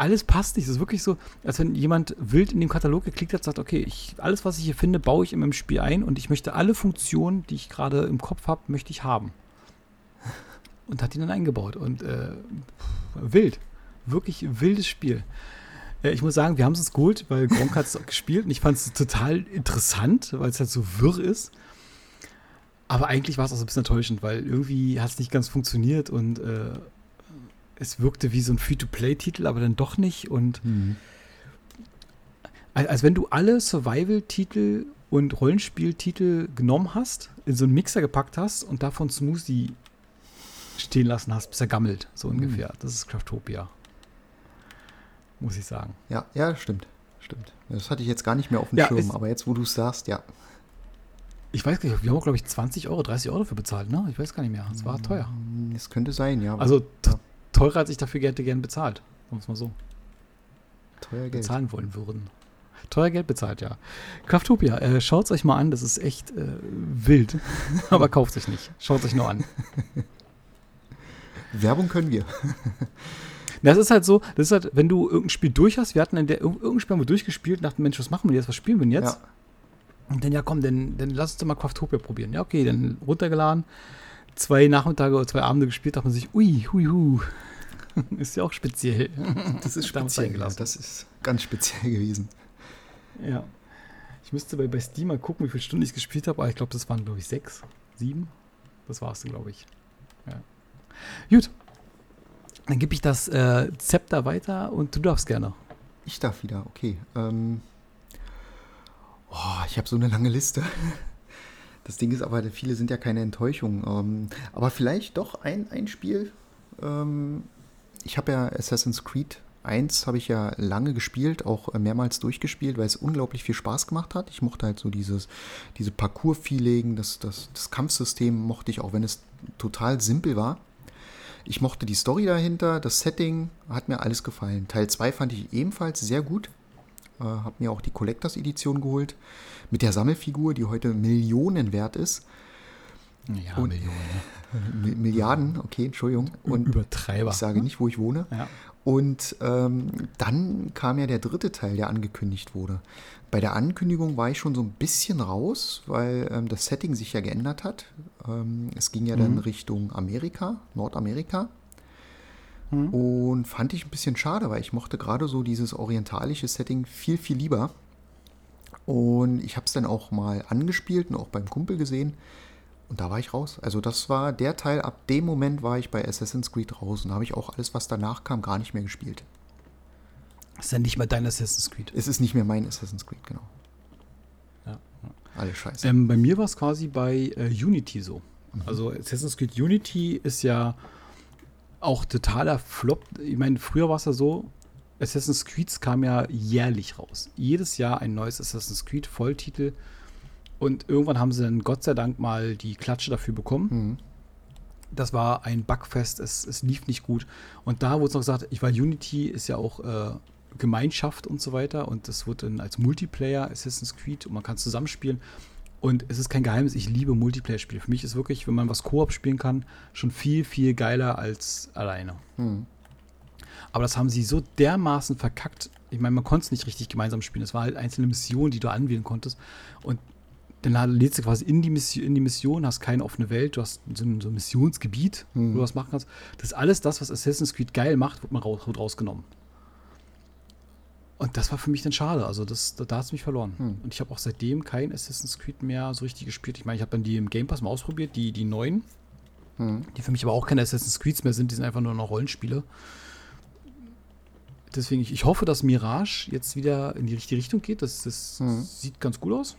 alles passt nicht. Es ist wirklich so, als wenn jemand wild in dem Katalog geklickt hat, sagt, okay, ich, alles, was ich hier finde, baue ich in meinem Spiel ein und ich möchte alle Funktionen, die ich gerade im Kopf habe, möchte ich haben. Und hat die dann eingebaut. Und äh, wild. Wirklich wildes Spiel. Äh, ich muss sagen, wir haben es uns geholt, weil Gronk hat es gespielt und ich fand es total interessant, weil es halt so wirr ist. Aber eigentlich war es auch so ein bisschen enttäuschend, weil irgendwie hat es nicht ganz funktioniert und äh, es wirkte wie so ein Free-to-Play-Titel, aber dann doch nicht. Und mhm. als wenn du alle Survival-Titel und Rollenspiel-Titel genommen hast, in so einen Mixer gepackt hast und davon Smoothie stehen lassen hast, bis er gammelt, so mhm. ungefähr. Das ist Craftopia. Muss ich sagen. Ja, ja, stimmt. Stimmt. Das hatte ich jetzt gar nicht mehr auf dem ja, Schirm, aber jetzt, wo du es sagst, ja. Ich weiß gar nicht, wir haben glaube ich, 20 Euro, 30 Euro dafür bezahlt, ne? Ich weiß gar nicht mehr. Es war teuer. Das könnte sein, ja. Also t- teurer, als ich dafür hätte gern bezahlt. Sagen wir es mal so. teuer Geld. Bezahlen wollen würden. Teuer Geld bezahlt, ja. Craftopia, äh, schaut es euch mal an, das ist echt äh, wild. Aber kauft es euch nicht. Schaut es euch nur an. Werbung können wir. Das ist halt so, das ist halt, wenn du irgendein Spiel durch hast, wir hatten in der, irg- irgendein Spiel haben wir durchgespielt, dachten, Mensch, was machen wir jetzt, was spielen wir denn jetzt? Ja. Und dann, ja komm, dann, dann lass uns doch mal Craftopia probieren. Ja, okay, dann runtergeladen, zwei Nachmittage oder zwei Abende gespielt, dachte man sich, ui, hui, hu. ist ja auch speziell. Das ist speziell. Das ist ganz speziell gewesen. Ja. Ich müsste bei, bei Steam mal gucken, wie viele Stunden ich gespielt habe, aber ich glaube, das waren, glaube ich, sechs, sieben. Das war's dann, glaube ich. Ja. Gut. Dann gebe ich das äh, Zepter weiter und du darfst gerne. Ich darf wieder, okay. Ähm, oh, ich habe so eine lange Liste. Das Ding ist aber, viele sind ja keine Enttäuschung. Ähm, aber vielleicht doch ein, ein Spiel. Ähm, ich habe ja Assassin's Creed 1 habe ich ja lange gespielt, auch mehrmals durchgespielt, weil es unglaublich viel Spaß gemacht hat. Ich mochte halt so dieses, diese Parcours-Feeling, das, das, das Kampfsystem mochte ich, auch wenn es total simpel war. Ich mochte die Story dahinter, das Setting, hat mir alles gefallen. Teil 2 fand ich ebenfalls sehr gut. Äh, habe mir auch die Collectors Edition geholt mit der Sammelfigur, die heute Millionen wert ist. Ja, Und- Millionen. Mi- Milliarden, okay, Entschuldigung. Und Übertreiber. ich sage nicht, wo ich wohne. Ja. Und ähm, dann kam ja der dritte Teil, der angekündigt wurde. Bei der Ankündigung war ich schon so ein bisschen raus, weil ähm, das Setting sich ja geändert hat. Ähm, es ging ja dann Richtung Amerika, Nordamerika. Und fand ich ein bisschen schade, weil ich mochte gerade so dieses orientalische Setting viel, viel lieber. Und ich habe es dann auch mal angespielt und auch beim Kumpel gesehen. Und da war ich raus. Also das war der Teil, ab dem Moment war ich bei Assassin's Creed raus. Und da habe ich auch alles, was danach kam, gar nicht mehr gespielt. Das ist ja nicht mal dein Assassin's Creed. Es ist nicht mehr mein Assassin's Creed, genau. Ja. Alles scheiße. Ähm, bei mir war es quasi bei äh, Unity so. Also Assassin's Creed Unity ist ja auch totaler Flop. Ich meine, früher war es ja so, Assassin's Creed kam ja jährlich raus. Jedes Jahr ein neues Assassin's Creed Volltitel. Und irgendwann haben sie dann Gott sei Dank mal die Klatsche dafür bekommen. Mhm. Das war ein Bugfest, es, es lief nicht gut. Und da wurde es noch gesagt, ich war Unity ist ja auch äh, Gemeinschaft und so weiter. Und das wird dann als Multiplayer Assassin's Creed und man kann zusammenspielen. Und es ist kein Geheimnis, ich liebe Multiplayer-Spiele. Für mich ist wirklich, wenn man was Koop spielen kann, schon viel, viel geiler als alleine. Mhm. Aber das haben sie so dermaßen verkackt. Ich meine, man konnte es nicht richtig gemeinsam spielen. Es war halt einzelne Missionen, die du anwählen konntest. Und dann lädst du quasi in die, Mission, in die Mission, hast keine offene Welt, du hast so ein, so ein Missionsgebiet, wo du was machen kannst. Das ist alles das, was Assassin's Creed geil macht, wird man raus, wird rausgenommen. Und das war für mich dann schade. Also das, da, da hat es mich verloren. Und ich habe auch seitdem kein Assassin's Creed mehr so richtig gespielt. Ich meine, ich habe dann die im Game Pass mal ausprobiert, die, die neuen, die für mich aber auch keine Assassin's Creeds mehr sind, die sind einfach nur noch Rollenspiele. Deswegen, ich, ich hoffe, dass Mirage jetzt wieder in die richtige Richtung geht. Das, das sieht ganz gut aus.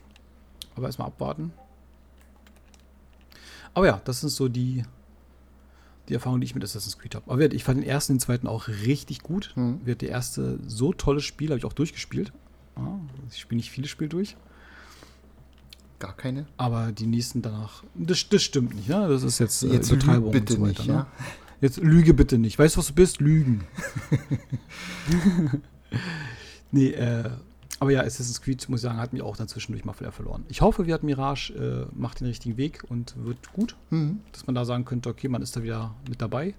Aber erstmal abwarten. Aber ja, das sind so die, die Erfahrungen, die ich mit Assassin's Creed habe. Aber ich fand den ersten und den zweiten auch richtig gut. Mhm. Wird der erste so tolles Spiel, habe ich auch durchgespielt. Ja, ich spiele nicht viele Spiele durch. Gar keine. Aber die nächsten danach, das, das stimmt nicht, ne? Das ist jetzt, äh, Jetzt lüg Übertreibung bitte und so nicht, weiter, ja? ne? Jetzt lüge bitte nicht. Weißt du, was du bist? Lügen. nee, äh, aber ja, Assassin's Creed, muss ich sagen, hat mich auch dann zwischendurch mal wieder verloren. Ich hoffe, wir hatten Mirage, äh, macht den richtigen Weg und wird gut. Mhm. Dass man da sagen könnte, okay, man ist da wieder mit dabei.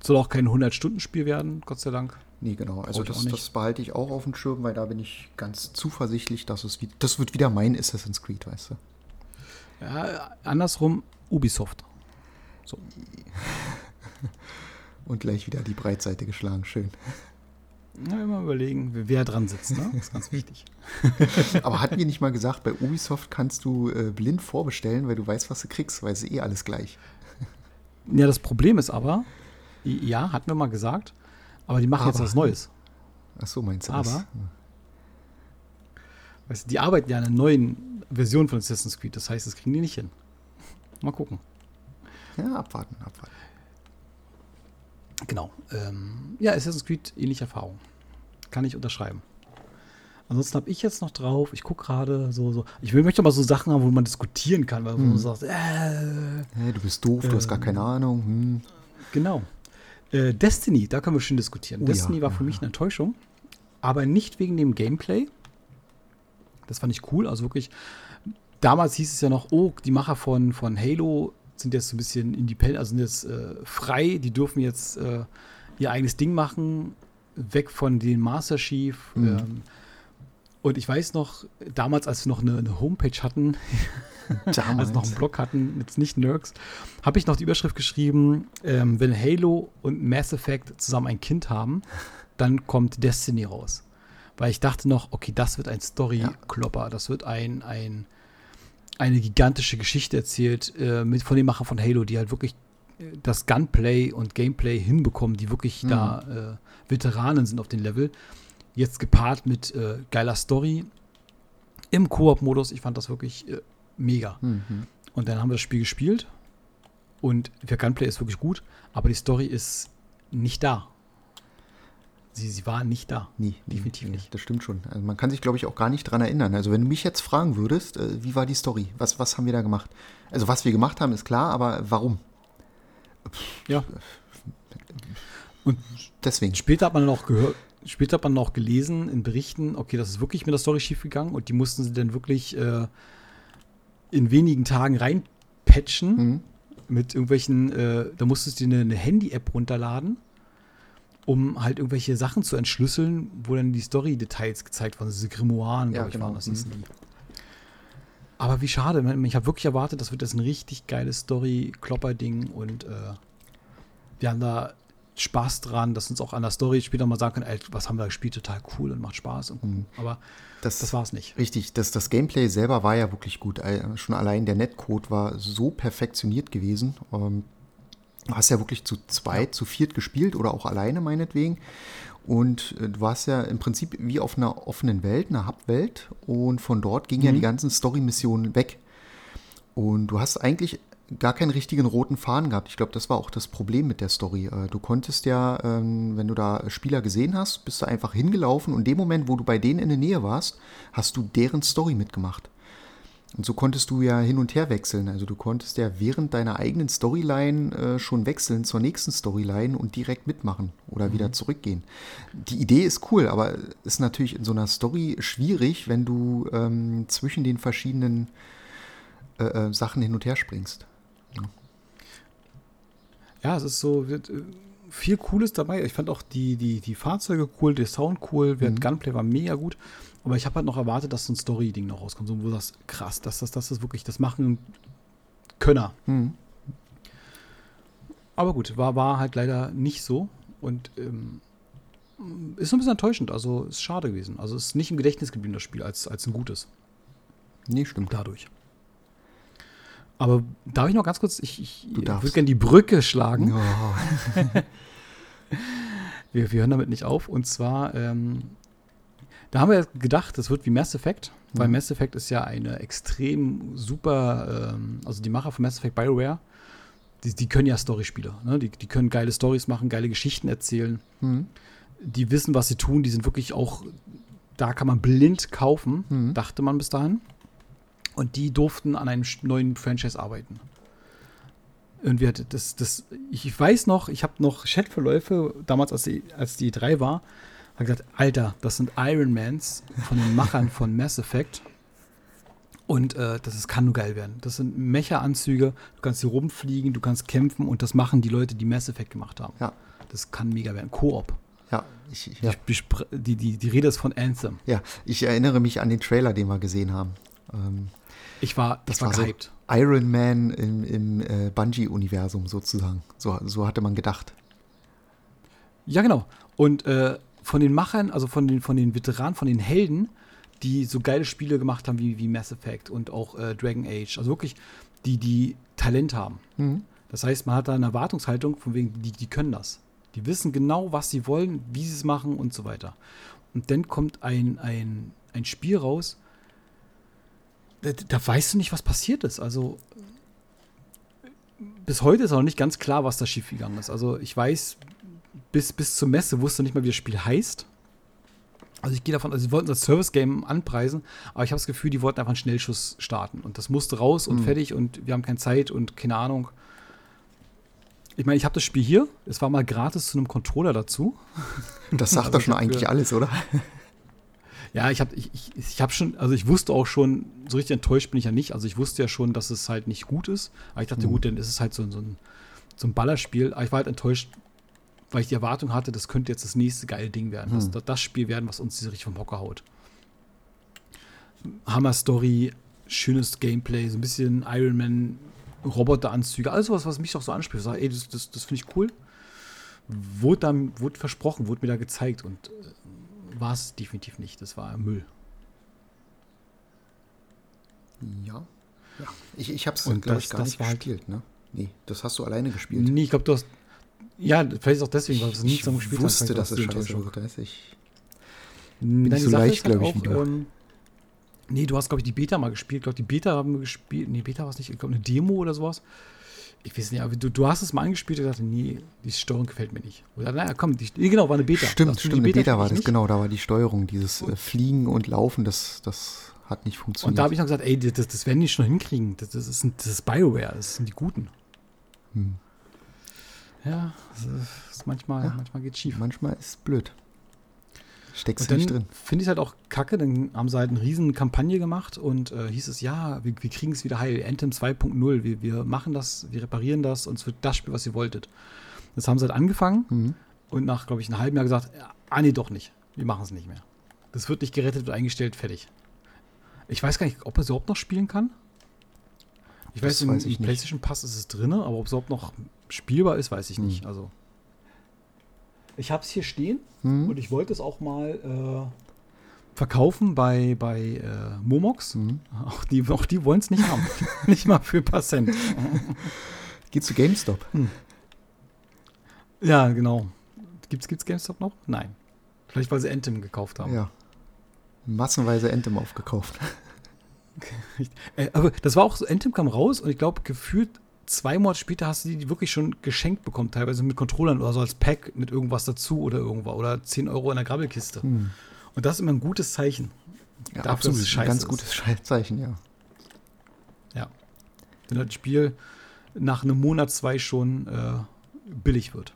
Soll auch kein 100-Stunden-Spiel werden, Gott sei Dank. Nee, genau. Also das, das behalte ich auch auf dem Schirm, weil da bin ich ganz zuversichtlich, dass es wie, das wird wieder mein Assassin's Creed, weißt du. Ja, andersrum, Ubisoft. So. Und gleich wieder die Breitseite geschlagen, schön. Na, immer überlegen, wer dran sitzt, ne? Das ist ganz wichtig. Aber hatten wir nicht mal gesagt, bei Ubisoft kannst du äh, blind vorbestellen, weil du weißt, was du kriegst, weil es eh alles gleich. Ja, das Problem ist aber, ja, hatten wir mal gesagt, aber die machen jetzt Aber. was Neues. Ach so, meinst du Aber- das? Weißt du, die arbeiten ja an einer neuen Version von Assassin's Creed, das heißt, das kriegen die nicht hin. Mal gucken. Ja, abwarten, abwarten. Genau. Ähm, ja, Assassin's Creed, ähnliche Erfahrung. Kann ich unterschreiben. Ansonsten habe ich jetzt noch drauf, ich gucke gerade so, so. Ich will, möchte mal so Sachen haben, wo man diskutieren kann, weil Hm. man sagt, äh, Hey, du bist doof, du hast gar Ähm. keine Ahnung. Hm. Genau. Äh, Destiny, da können wir schön diskutieren. Oh Destiny ja, war für mich eine Enttäuschung, aber nicht wegen dem Gameplay. Das fand ich cool. Also wirklich, damals hieß es ja noch, oh, die Macher von, von Halo sind jetzt so ein bisschen independent, also sind jetzt äh, frei, die dürfen jetzt äh, ihr eigenes Ding machen, weg von den Master Chief. Mhm. Ähm, und ich weiß noch, damals, als wir noch eine, eine Homepage hatten, Damals. als noch einen Blog hatten, jetzt nicht Nerds, habe ich noch die Überschrift geschrieben, ähm, wenn Halo und Mass Effect zusammen ein Kind haben, dann kommt Destiny raus. Weil ich dachte noch, okay, das wird ein Story-Klopper, das wird ein, ein, eine gigantische Geschichte erzählt äh, mit, von den Machern von Halo, die halt wirklich äh, das Gunplay und Gameplay hinbekommen, die wirklich Mhm. da äh, Veteranen sind auf dem Level. Jetzt gepaart mit äh, geiler Story im Koop-Modus. Ich fand das wirklich äh, mega. Mhm. Und dann haben wir das Spiel gespielt. Und der Gunplay ist wirklich gut, aber die Story ist nicht da. Sie, sie war nicht da. Nee, Definitiv nee, nicht. Das stimmt schon. Also man kann sich, glaube ich, auch gar nicht dran erinnern. Also wenn du mich jetzt fragen würdest, äh, wie war die Story? Was, was haben wir da gemacht? Also was wir gemacht haben, ist klar, aber warum? Ja. Und Deswegen. später hat man dann auch gehört, später hat man auch gelesen in Berichten, okay, das ist wirklich mit der Story schiefgegangen und die mussten sie dann wirklich äh, in wenigen Tagen reinpatchen Mhm. mit irgendwelchen, äh, da musstest du eine, eine Handy-App runterladen, um halt irgendwelche Sachen zu entschlüsseln, wo dann die Story-Details gezeigt waren, diese Grimoire, Ja, glaube ich, genau. waren das hießen die. Aber wie schade, man- ich habe wirklich erwartet, das wird jetzt ein richtig geiles Story-Klopper-Ding und äh, wir haben da Spaß dran, dass uns auch an der Story später mal sagen können, ey, was haben wir gespielt, total cool und macht Spaß. Und, Mhm. Aber Das, das war es nicht. Richtig, das, das Gameplay selber war ja wirklich gut. Äh, Schon allein der Netcode war so perfektioniert gewesen. Ähm, Du hast ja wirklich zu zweit, zu viert gespielt oder auch alleine meinetwegen. Und äh, du warst ja im Prinzip wie auf einer offenen Welt, einer Hub-Welt. Und von dort gingen ja Mhm. die ganzen Story-Missionen weg. Und du hast eigentlich gar keinen richtigen roten Faden gehabt. Ich glaube, das war auch das Problem mit der Story. Äh, Du konntest ja, ähm, wenn du da Spieler gesehen hast, bist du einfach hingelaufen und in dem Moment, wo du bei denen in der Nähe warst, hast du deren Story mitgemacht. Und so konntest du ja hin und her wechseln. Also du konntest ja während deiner eigenen Storyline äh, schon wechseln zur nächsten Storyline und direkt mitmachen oder wieder zurückgehen. Die Idee ist cool, aber ist natürlich in so einer Story schwierig, wenn du ähm, zwischen den verschiedenen äh, äh, Sachen hin und her springst. Ja, es ist so wird, äh, viel Cooles dabei. Ich fand auch die, die, die Fahrzeuge cool, der Sound cool, der Mhm. Gunplay war mega gut. Aber ich habe halt noch erwartet, dass so ein Story-Ding noch rauskommt, so, wo das krass, dass das, das ist wirklich das machen Könner. Mhm. Aber gut, war, war halt leider nicht so und ähm, ist so ein bisschen enttäuschend. Also ist schade gewesen. Also ist nicht im Gedächtnis geblieben, das Spiel, als, als ein gutes. Nee, stimmt. Dadurch. Aber darf ich noch ganz kurz, ich, ich würde gerne die Brücke schlagen. Ja. Wir, wir hören damit nicht auf. Und zwar, ähm, da haben wir gedacht, das wird wie Mass Effect, weil Mhm. Mass Effect ist ja eine extrem super, ähm, also die Macher von Mass Effect BioWare, die, die können ja Storyspiele. Ne? Die, die können geile Stories machen, geile Geschichten erzählen. Mhm. Die wissen, was sie tun. Die sind wirklich auch, da kann man blind kaufen, Mhm. dachte man bis dahin. Und die durften an einem neuen Franchise arbeiten. Und wir, das, das, ich weiß noch, ich habe noch Chatverläufe, damals als die, als die drei war, habe gesagt, Alter, das sind Ironmans von den Machern von Mass Effect. Und äh, das ist, kann nur geil werden. Das sind Mecha-Anzüge, du kannst hier rumfliegen, du kannst kämpfen und das machen die Leute, die Mass Effect gemacht haben. Ja. Das kann mega werden. Koop. Ja, ich, ich- ja. Die, die, die, Rede ist von Anthem. ja, ich erinnere mich an den Trailer, den wir gesehen haben. Ähm, Ich war, Das ich war war so- gehypt. Iron Man im, im äh, Bungie-Universum sozusagen. So, so hatte man gedacht. Ja, genau. Und äh, von den Machern, also von den, von den Veteranen, von den Helden, die so geile Spiele gemacht haben wie, wie Mass Effect und auch äh, Dragon Age, also wirklich, die, die Talent haben. Mhm. Das heißt, man hat da eine Erwartungshaltung, von wegen, die, die können das. Die wissen genau, was sie wollen, wie sie es machen und so weiter. Und dann kommt ein, ein, ein Spiel raus, da, da weißt du nicht, was passiert ist. Also bis heute ist auch nicht ganz klar, was da schiefgegangen ist. Also ich weiß, bis, bis zur Messe wusste nicht mal, wie das Spiel heißt. Also ich gehe davon, also sie wollten das Service-Game anpreisen, aber ich habe das Gefühl, die wollten einfach einen Schnellschuss starten. Und das musste raus und Mhm. fertig und wir haben keine Zeit und keine Ahnung. Ich meine, ich habe das Spiel hier, es war mal gratis zu einem Controller dazu. Das sagt Aber doch schon eigentlich gehört- alles, oder? Ja, ich habe ich, ich, ich hab schon, also ich wusste auch schon, so richtig enttäuscht bin ich ja nicht. Also ich wusste ja schon, dass es halt nicht gut ist. Aber ich dachte, Mhm. gut, dann ist es halt so, so, ein, so ein Ballerspiel. Aber ich war halt enttäuscht, weil ich die Erwartung hatte, das könnte jetzt das nächste geile Ding werden. Das, Hm. das Spiel werden, was uns richtig vom Hocker haut. Hammer-Story, schönes Gameplay, so ein bisschen Iron Man, Roboteranzüge, alles was, was mich doch so anspricht. Ich sage, ey, das, das, das finde ich cool. Wurde, dann, wurde versprochen, wurde mir da gezeigt und äh, war es definitiv nicht. Das war Müll. Ja. ja. Ich, ich habe es, glaube das- ich, gar das nicht halt- gespielt, ne? Nee, das hast du alleine gespielt. Nee, ich glaube, du hast. Ja, vielleicht auch deswegen, weil wir es nie ich zusammen gespielt haben. wusste, Vielleicht dass es Enttäuschung. wird. Das ich, Nein, nicht so leicht, glaub ich, wie du. Ähm, nee, du hast, glaube ich, die Beta mal gespielt. Ich glaube, die Beta haben wir gespielt. Nee, Beta war es nicht. Ich glaube, eine Demo oder sowas. Ich weiß nicht, aber du, du hast es mal angespielt und gesagt, nee, die Steuerung gefällt mir nicht. Oder, naja, komm, die, nee, genau, war eine Beta. stimmt, stimmt, eine Beta kenn war ich das, nicht? genau, da war die Steuerung, dieses äh, Fliegen und Laufen, das, das hat nicht funktioniert. Und da habe ich noch gesagt, ey, das, das werden die schon hinkriegen. Das, das, ist, das ist BioWare, das sind die Guten. Hm. Ja, ist manchmal, Ja. manchmal geht schief. Manchmal ist es blöd. Steckst du nicht drin. finde ich halt auch kacke, dann haben sie halt eine riesen Kampagne gemacht und äh, hieß es, ja, wir, wir kriegen es wieder heil, Anthem 2.0, wir, wir machen das, wir reparieren das und es wird das Spiel, was ihr wolltet. Das haben sie halt angefangen Mhm. und nach, glaube ich, einem halben Jahr gesagt, ah nee, doch nicht, wir machen es nicht mehr. Das wird nicht gerettet, wird eingestellt, fertig. Ich weiß gar nicht, ob man es überhaupt noch spielen kann. Ich Das weiß, im, weiß ich. PlayStation Pass ist es drin, aber ob es überhaupt noch spielbar ist, weiß ich Hm. nicht. Also ich habe es hier stehen Mhm. und ich wollte es auch mal äh, verkaufen bei, bei äh, Momox. Mhm. Auch die, auch die wollen es nicht haben. nicht mal für ein paar Cent. Geh zu GameStop. Ja, genau. Gibt's, gibt's GameStop noch? Nein. Vielleicht, weil sie Anthem gekauft haben. Ja. Massenweise Anthem aufgekauft. Äh, aber das war auch so, Anthem kam raus und ich glaube, gefühlt zwei Monate später hast du die wirklich schon geschenkt bekommen, teilweise mit Controllern oder so als Pack mit irgendwas dazu oder irgendwas. Oder 10 Euro in der Grabbelkiste. Hm. Und das ist immer ein gutes Zeichen. Ja, Dafür, absolut. dass es Ein ganz ist. gutes Zeichen, ja. Ja. Wenn das Spiel nach einem Monat, zwei schon äh, billig wird.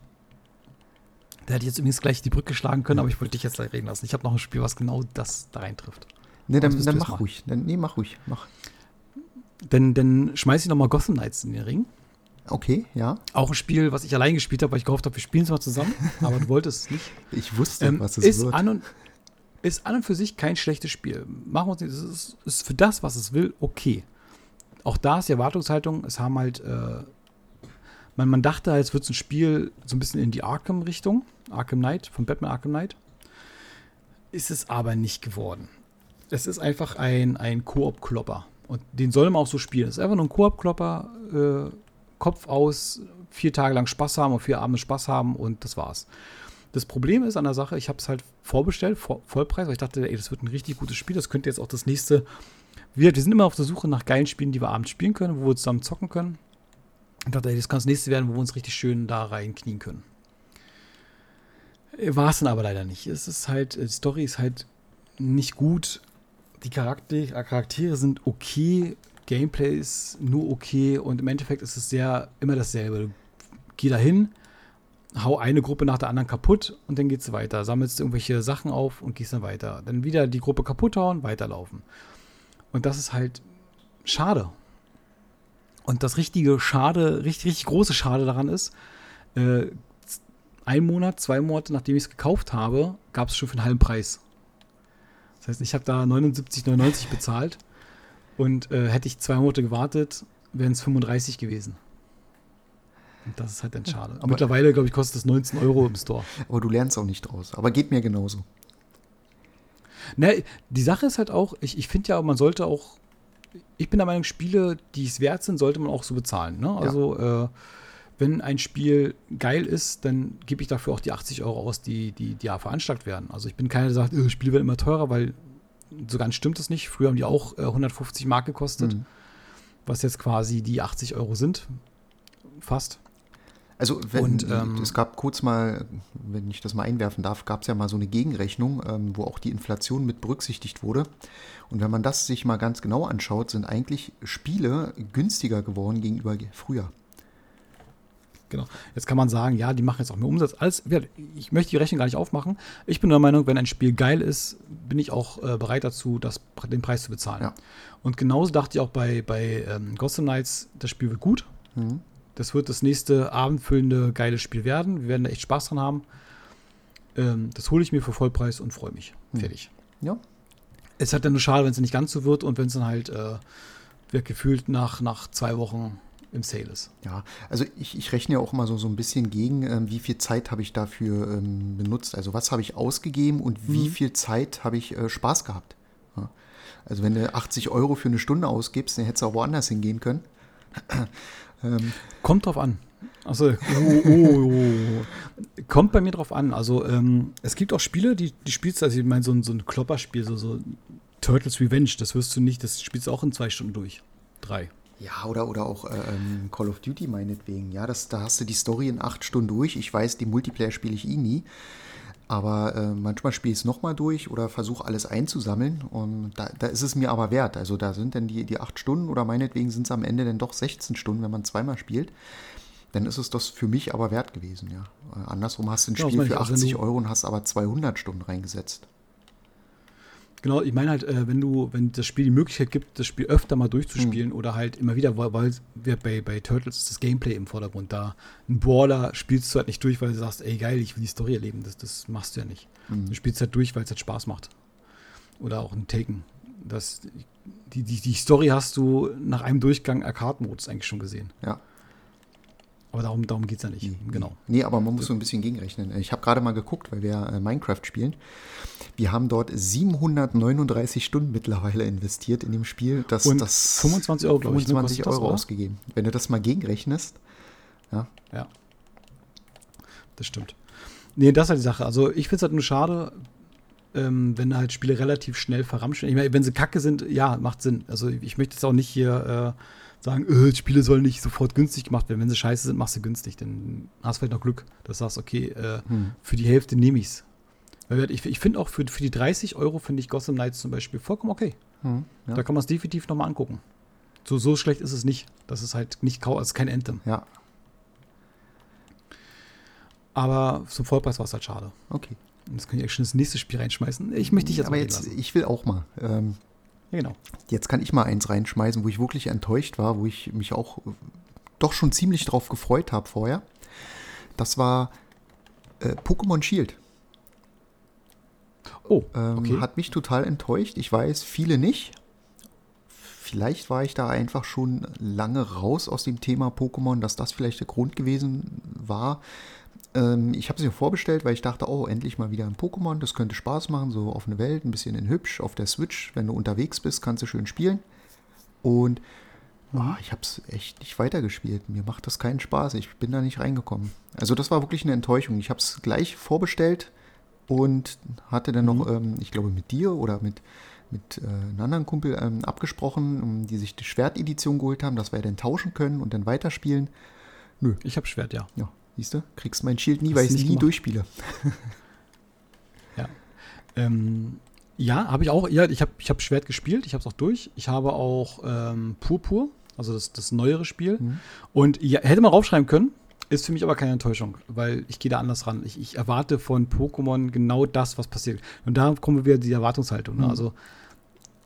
Da hätte ich jetzt übrigens gleich die Brücke schlagen können, aber ich wollte dich jetzt gleich reden lassen. Ich habe noch ein Spiel, was genau das da reintrifft. Nee, dann, dann mach ruhig. Dann, nee, mach ruhig. Mach. Denn dann schmeiße ich noch mal Gotham Knights in den Ring. Okay, ja. Auch ein Spiel, was ich allein gespielt habe, weil ich gehofft habe, wir spielen es mal zusammen. Aber du wolltest es nicht. Ich wusste, Ähm, was es ist, wird. an und, ist an und für sich kein schlechtes Spiel. Machen wir uns nicht, es ist, ist für das, was es will, okay. Auch da ist die Erwartungshaltung, es haben halt, äh, man, man dachte halt, es wird ein Spiel so ein bisschen in die Arkham-Richtung, Arkham Knight, von Batman Arkham Knight. Ist es aber nicht geworden. Es ist einfach ein, ein Koop-Klopper. Und den soll man auch so spielen. Es ist einfach nur ein Koop-Klopper, äh, Kopf aus, vier Tage lang Spaß haben und vier Abende Spaß haben und das war's. Das Problem ist an der Sache, ich habe es halt vorbestellt, vor, Vollpreis, weil ich dachte, ey, das wird ein richtig gutes Spiel. Das könnte jetzt auch das nächste. Wir, wir sind immer auf der Suche nach geilen Spielen, die wir abends spielen können, wo wir zusammen zocken können. Ich dachte, ey, das kann das nächste werden, wo wir uns richtig schön da reinknien können. War es dann aber leider nicht. Es ist halt, die Story ist halt nicht gut. Die Charakter, Charaktere sind okay. Gameplay ist nur okay. Und im Endeffekt ist es sehr immer dasselbe. Geh da hin, hau eine Gruppe nach der anderen kaputt und dann geht's weiter. Sammelst irgendwelche Sachen auf und gehst dann weiter. Dann wieder die Gruppe kaputt hauen, weiterlaufen. Und das ist halt schade. Und das richtige Schade, richtig, richtig große Schade daran ist, äh, ein Monat, zwei Monate, nachdem ich es gekauft habe, gab es schon für einen halben Preis. Das heißt, ich habe da 79,99 bezahlt und äh, hätte ich zwei Monate gewartet, wären es 35 gewesen. Und das ist halt dann schade. aber- Mittlerweile, glaube ich, kostet es 19 Euro im Store. Aber du lernst auch nicht draus. Aber geht mir genauso. Ne, die Sache ist halt auch, ich, ich finde ja, man sollte auch, ich bin der Meinung, Spiele, die es wert sind, sollte man auch so bezahlen. Ne? Also, äh, wenn ein Spiel geil ist, dann gebe ich dafür auch die 80 Euro aus, die, die, die ja veranschlagt werden. Also ich bin keiner, der sagt, äh, Spiele werden immer teurer, weil so ganz stimmt es nicht. Früher haben die auch äh, 150 Mark gekostet, Mhm. was jetzt quasi die 80 Euro sind. Fast. Also wenn, Und, ähm, es gab kurz mal, wenn ich das mal einwerfen darf, gab es ja mal so eine Gegenrechnung, ähm, wo auch die Inflation mit berücksichtigt wurde. Und wenn man das sich mal ganz genau anschaut, sind eigentlich Spiele günstiger geworden gegenüber ge- früher. Genau. Jetzt kann man sagen, ja, die machen jetzt auch mehr Umsatz. Alles, ich möchte die Rechnung gar nicht aufmachen. Ich bin der Meinung, wenn ein Spiel geil ist, bin ich auch äh, bereit dazu, das, den Preis zu bezahlen. Ja. Und genauso dachte ich auch bei, bei ähm, Gotham Knights, das Spiel wird gut. Mhm. Das wird das nächste abendfüllende, geile Spiel werden. Wir werden da echt Spaß dran haben. Ähm, das hole ich mir für Vollpreis und freue mich. Hm. Fertig. Ja, Es hat dann nur schade, wenn es nicht ganz so wird und wenn es dann halt äh, wird gefühlt nach, nach zwei Wochen im Sale ist. Ja, also ich, ich rechne ja auch immer so, so ein bisschen gegen, ähm, wie viel Zeit habe ich dafür ähm, benutzt. Also was habe ich ausgegeben und wie Mhm. viel Zeit habe ich äh, Spaß gehabt. Ja. Also wenn du 80 Euro für eine Stunde ausgibst, dann hättest du auch woanders hingehen können. ähm, Kommt drauf an. Also, oh, oh, oh. kommt bei mir drauf an. Also, ähm, es gibt auch Spiele, die, die spielst du, also ich meine, so ein, so ein Klopperspiel, so, so Turtles Revenge, das wirst du nicht, das spielst du auch in zwei Stunden durch. Drei. Ja, oder, oder auch äh, ähm, Call of Duty meinetwegen. Ja, das, da hast du die Story in acht Stunden durch. Ich weiß, die Multiplayer spiele ich eh nie. Aber äh, manchmal spiele ich es nochmal durch oder versuche alles einzusammeln. Und da, da ist es mir aber wert. Also da sind dann die, die acht Stunden oder meinetwegen sind es am Ende dann doch 16 Stunden, wenn man zweimal spielt. Dann ist es das für mich aber wert gewesen, ja. Äh, andersrum hast du ein Ja, Spiel für auch, wenn 80 du- Euro und hast aber 200 Stunden reingesetzt. Genau, ich meine halt, äh, wenn du, wenn das Spiel die Möglichkeit gibt, das Spiel öfter mal durchzuspielen oder halt immer wieder, weil, wir bei, bei Turtles ist das Gameplay im Vordergrund da. Ein Brawler spielst du halt nicht durch, weil du sagst, ey geil, ich will die Story erleben. Das, das machst du ja nicht. Du spielst halt durch, weil es halt Spaß macht. Oder auch ein Taken. Das, die, die, die Story hast du nach einem Durchgang Arcade-Modus eigentlich schon gesehen. Ja. Aber darum, darum geht es ja nicht. Genau. Nee, aber man muss so ein bisschen gegenrechnen. Ich habe gerade mal geguckt, weil wir äh, Minecraft spielen. Wir haben dort 739 Stunden mittlerweile investiert in dem Spiel. Das, Und das 25 Euro, glaube ich, ne, 25 das, Euro oder? ausgegeben. Wenn du das mal gegenrechnest, ja, Ja. Das stimmt. Nee, das ist halt die Sache. Also ich finde es halt nur schade, ähm, wenn halt Spiele relativ schnell verramschen. Ich meine, wenn sie kacke sind, ja, macht Sinn. Also ich möchte jetzt auch nicht hier äh, sagen, äh, Spiele sollen nicht sofort günstig gemacht werden. Wenn sie scheiße sind, machst du günstig. Dann hast du vielleicht noch Glück, dass du sagst, okay, äh, Hm. für die Hälfte nehme ich's. Weil Ich, ich finde auch für, für die 30 Euro finde ich Gotham Knights zum Beispiel vollkommen okay. hm, ja, Da kann man es definitiv nochmal angucken. So, so schlecht ist es nicht. Das ist halt nicht kau, also kein Anthem. ja, Aber zum Vollpreis war es halt schade. okay. Jetzt kann ich eigentlich schon das nächste Spiel reinschmeißen. Ich möchte dich jetzt aber mal jetzt, lassen. ich will auch mal. Ähm, genau. jetzt kann ich mal eins reinschmeißen, wo ich wirklich enttäuscht war, wo ich mich auch äh, doch schon ziemlich drauf gefreut habe vorher. Das war äh, Pokémon Shield. Oh, Ähm, okay. Hat mich total enttäuscht. Ich weiß, viele nicht. Vielleicht war ich da einfach schon lange raus aus dem Thema Pokémon, dass das vielleicht der Grund gewesen war. Ähm, ich habe es mir vorbestellt, weil ich dachte, oh, endlich mal wieder ein Pokémon. Das könnte Spaß machen, so auf eine Welt, ein bisschen in hübsch, auf der Switch. Wenn du unterwegs bist, kannst du schön spielen. Und ah, ich habe es echt nicht weitergespielt. Mir macht das keinen Spaß. Ich bin da nicht reingekommen. Also das war wirklich eine Enttäuschung. Ich habe es gleich vorbestellt und hatte dann noch, ähm, ich glaube, mit dir oder mit, mit äh, einem anderen Kumpel ähm, abgesprochen, um, die sich die Schwertedition geholt haben, dass wir dann tauschen können und dann weiterspielen. Ich habe Schwert, ja. Ja, siehst du, kriegst mein Schild nie, Hast weil ich es nie gemacht? durchspiele. Ja, ähm, ja habe ich auch. Ja, ich habe ich hab Schwert gespielt. Ich habe es auch durch. Ich habe auch ähm, Purpur, also das, das neuere Spiel. Mhm. Und ja, hätte man raufschreiben können. Ist für mich aber keine Enttäuschung, weil ich gehe da anders ran. Ich, ich erwarte von Pokémon genau das, was passiert. Und da kommen wir wieder die Erwartungshaltung. Ne? Mhm. Also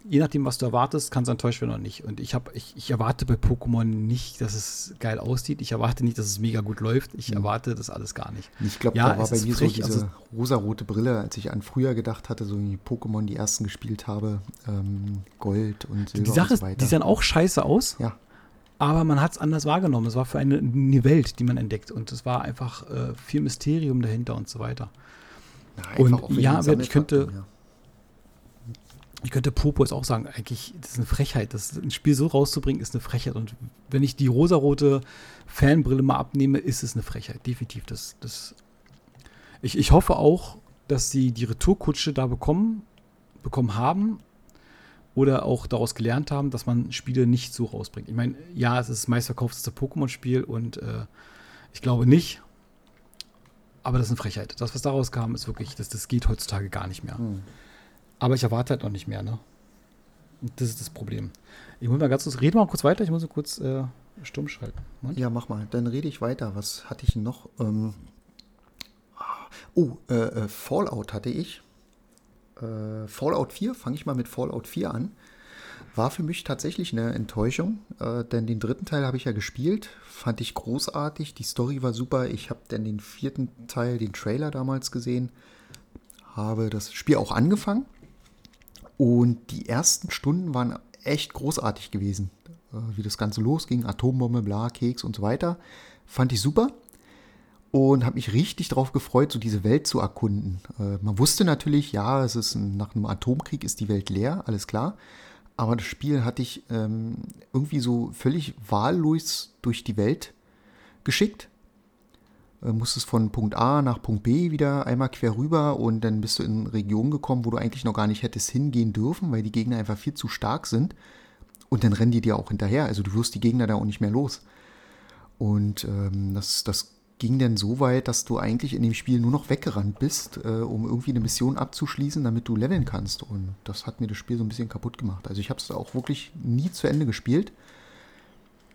je nachdem, was du erwartest, kann es enttäuscht werden oder nicht. Und ich, hab, ich, ich erwarte bei Pokémon nicht, dass es geil aussieht. Ich erwarte nicht, dass es mega gut läuft. Ich Mhm. erwarte das alles gar nicht. Ich glaube, Ja, da war bei mir so frech, diese also- rosarote Brille, als ich an früher gedacht hatte, so wie Pokémon die ersten gespielt habe, ähm, Gold und Silber Die Sache und so weiter. die sahen auch scheiße aus, ja, aber man hat es anders wahrgenommen. Es war für eine, eine Welt, die man entdeckt. Und es war einfach äh, viel Mysterium dahinter und so weiter. Na, Und ja, ich könnte- ja. Ich könnte Popo jetzt auch sagen, eigentlich, das ist eine Frechheit. Das, ein Spiel so rauszubringen, ist eine Frechheit. Und wenn ich die rosarote Fanbrille mal abnehme, ist es eine Frechheit. Definitiv. Das, das ich, ich hoffe auch, dass sie die Retourkutsche da bekommen, bekommen haben oder auch daraus gelernt haben, dass man Spiele nicht so rausbringt. Ich meine, ja, es ist das meistverkaufteste Pokémon-Spiel und äh, Ich glaube nicht. Aber das ist eine Frechheit. Das, was daraus kam, ist wirklich, das, das geht heutzutage gar nicht mehr. Hm. Aber ich erwarte halt noch nicht mehr, ne? Das ist das Problem. Ich muss mal ganz kurz, rede mal kurz weiter, ich muss kurz äh, stumm schalten. Moment. Ja, mach mal. Dann rede ich weiter. Was hatte ich noch? Ähm, oh, äh, äh, Fallout hatte ich. Äh, Fallout 4, fange ich mal mit Fallout 4 an. War für mich tatsächlich eine Enttäuschung, äh, denn den dritten Teil habe ich ja gespielt, fand ich großartig, die Story war super. Ich habe dann den vierten Teil, den Trailer damals gesehen, habe das Spiel auch angefangen und die ersten Stunden waren echt großartig gewesen. Äh, wie das Ganze losging, Atombombe, bla, Keks und so weiter. Fand ich super und habe mich richtig darauf gefreut, so diese Welt zu erkunden. Äh, man wusste natürlich, ja, es ist nach einem Atomkrieg ist die Welt leer, alles klar. Aber das Spiel hatte ich ähm, irgendwie so völlig wahllos durch die Welt geschickt. Äh, musstest von Punkt A nach Punkt B wieder einmal quer rüber und dann bist du in Regionen gekommen, wo du eigentlich noch gar nicht hättest hingehen dürfen, weil die Gegner einfach viel zu stark sind. Und dann rennen die dir auch hinterher. Also du wirst die Gegner da auch nicht mehr los. Und ähm, das, das ging dann so weit, dass du eigentlich in dem Spiel nur noch weggerannt bist, äh, um irgendwie eine Mission abzuschließen, damit du leveln kannst. Und das hat mir das Spiel so ein bisschen kaputt gemacht. Also ich habe es auch wirklich nie zu Ende gespielt.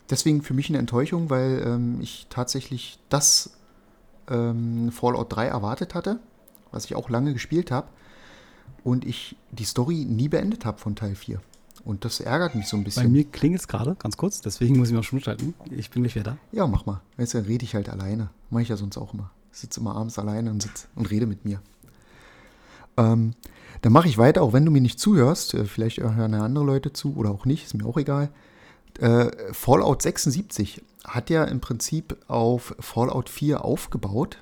Deswegen für mich eine Enttäuschung, weil ähm, ich tatsächlich das ähm, Fallout 3 erwartet hatte, was ich auch lange gespielt habe. Und ich die Story nie beendet habe von Teil 4. Und das ärgert mich so ein bisschen. Bei mir klingelt es gerade, ganz kurz, deswegen muss ich mal stumm schalten. Ich bin gleich wieder da. Ja, mach mal. Weißt du, dann rede ich halt alleine. Mache ich ja sonst auch immer. Ich sitze immer abends alleine und sitze und rede mit mir. Ähm, dann mache ich weiter, auch wenn du mir nicht zuhörst. Äh, Vielleicht hören ja andere Leute zu oder auch nicht, ist mir auch egal. Äh, Fallout 76 hat ja im Prinzip auf Fallout 4 aufgebaut.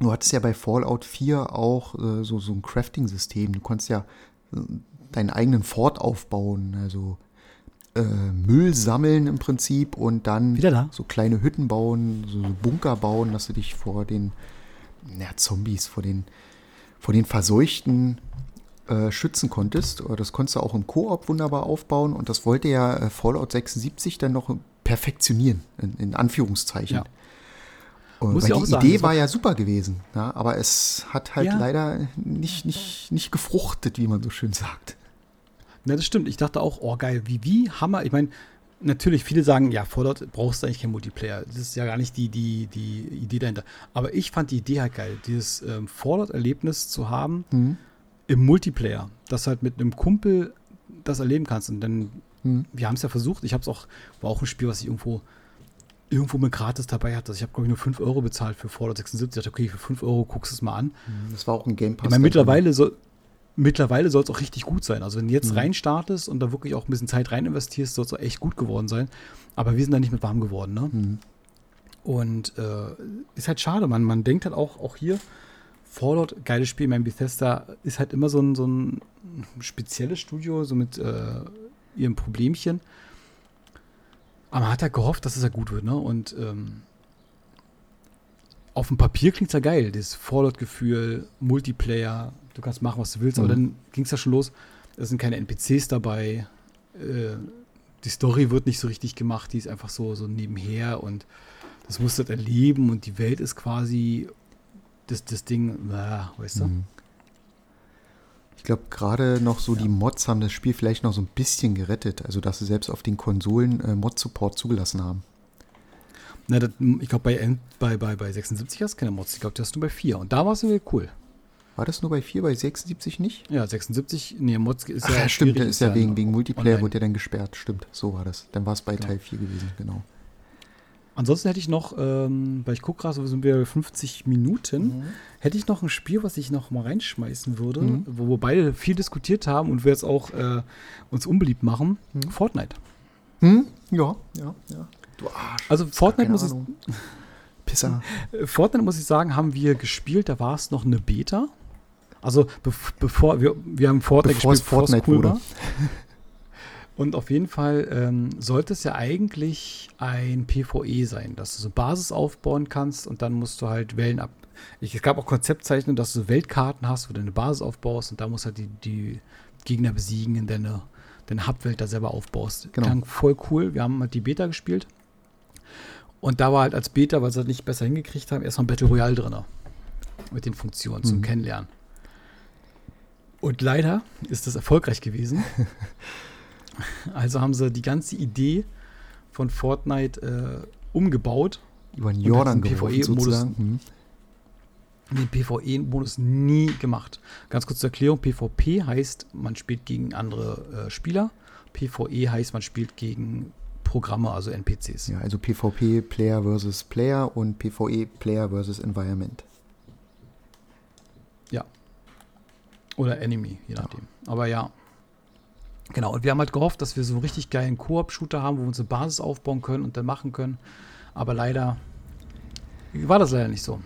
Du hattest ja bei Fallout 4 auch äh, so, so ein Crafting-System. Du konntest ja äh, deinen eigenen Fort aufbauen, also äh, Müll sammeln im Prinzip und dann Wieder da? so kleine Hütten bauen, so Bunker bauen, dass du dich vor den ja, Zombies, vor den, vor den Verseuchten äh, schützen konntest. Äh, Das konntest du auch im Koop wunderbar aufbauen und das wollte ja äh, Fallout 76 dann noch perfektionieren, in, in Anführungszeichen. Ja. Muss weil die sagen, Idee das war war- ja super gewesen, ja, aber es hat halt Ja. leider nicht, nicht, nicht gefruchtet, wie man so schön sagt. Ja, das stimmt. Ich dachte auch, oh geil, wie, wie Hammer. Ich meine, natürlich, viele sagen, ja, Fallout brauchst du eigentlich kein Multiplayer. Das ist ja gar nicht die, die, die Idee dahinter. Aber ich fand die Idee halt geil, dieses ähm, Fallout-Erlebnis zu haben Mhm. Im Multiplayer, dass du halt mit einem Kumpel das erleben kannst. Und dann, Mhm. wir haben es ja versucht, ich habe es auch, war auch ein Spiel, was ich irgendwo irgendwo mit gratis dabei hatte. Also ich habe, glaube ich, nur 5 Euro bezahlt für Fallout 76. Ich dachte, okay, für 5 Euro guckst du es mal an. Das war auch ein Game Pass. Ich meine, mittlerweile soll mittlerweile soll es auch richtig gut sein. Also wenn du jetzt Mhm. reinstartest und da wirklich auch ein bisschen Zeit rein investierst, soll es auch echt gut geworden sein. Aber wir sind da nicht mit warm geworden, ne? Mhm. Und äh, ist halt schade, man, man denkt halt auch, auch hier, Fallout, geiles Spiel, mein Bethesda ist halt immer so ein, so ein spezielles Studio, so mit äh, ihrem Problemchen. Aber man hat halt gehofft, dass es ja gut wird, ne? Und ähm, auf dem Papier klingt es ja geil, das Fallout-Gefühl, Multiplayer, du kannst machen, was du willst, aber Mhm. dann ging es ja schon los, es sind keine NPCs dabei, äh, die Story wird nicht so richtig gemacht, die ist einfach so, so nebenher und das musst du halt erleben und die Welt ist quasi das, das Ding, weißt du? Mhm. Ich glaube, gerade noch so Ja. die Mods haben das Spiel vielleicht noch so ein bisschen gerettet. Also, dass sie selbst auf den Konsolen äh, Mod-Support zugelassen haben. Na, das, ich glaube, bei, bei, bei, bei 76 hast du keine Mods, ich glaube, die hast du bei 4 und da war es irgendwie cool. War das nur bei 4, bei 76 nicht? Ja, 76, nee, Mods ist Ach, ja ja, stimmt, der ist ja wegen, wegen Multiplayer online. wurde der dann gesperrt. Stimmt, so war das. Dann war es bei Genau. Teil 4 gewesen, genau. Ansonsten hätte ich noch, ähm, weil ich gucke gerade, so sind wir bei 50 Minuten, hätte ich noch ein Spiel, was ich noch mal reinschmeißen würde, Mhm. wo wir beide viel diskutiert haben und wir jetzt auch äh, uns unbeliebt machen. Mhm. Fortnite. Hm? Ja, ja, ja. Du Arsch. Also Fortnite muss, ich, Ahnung. Pisser. äh, Fortnite muss ich sagen, haben wir gespielt, da war es noch eine Beta. Also bev bevor wir, wir haben Fortnite Bevor es gespielt, Fortnite wurde. Und auf jeden Fall ähm, sollte es ja eigentlich ein PvE sein, dass du so Basis aufbauen kannst und dann musst du halt Wellen ab. Ich, es gab auch Konzeptzeichnungen, dass du so Weltkarten hast, wo du eine Basis aufbaust und da musst du halt die, die Gegner besiegen, in deine, deine Hubwelt da selber aufbaust. Genau. Klang voll cool. Wir haben halt die Beta gespielt. Und da war halt als Beta, weil sie das nicht besser hingekriegt haben, erstmal Battle Royale drin. Mit den Funktionen zum Mhm. Kennenlernen. Und leider ist das erfolgreich gewesen. also haben sie die ganze Idee von Fortnite äh, umgebaut Über den Jordan geworfen PvE-Modus sozusagen. Hm. den PvE-Modus nie gemacht. Ganz kurz zur Erklärung: PvP heißt, man spielt gegen andere äh, Spieler. PvE heißt, man spielt gegen Programme, also NPCs. Ja, also PvP Player versus Player und PvE Player versus Environment. Oder Enemy, je nachdem. Aber ja. Genau, und wir haben halt gehofft, dass wir so einen richtig geilen Koop-Shooter haben, wo wir uns eine Basis aufbauen können und dann machen können. Aber leider war das leider nicht so.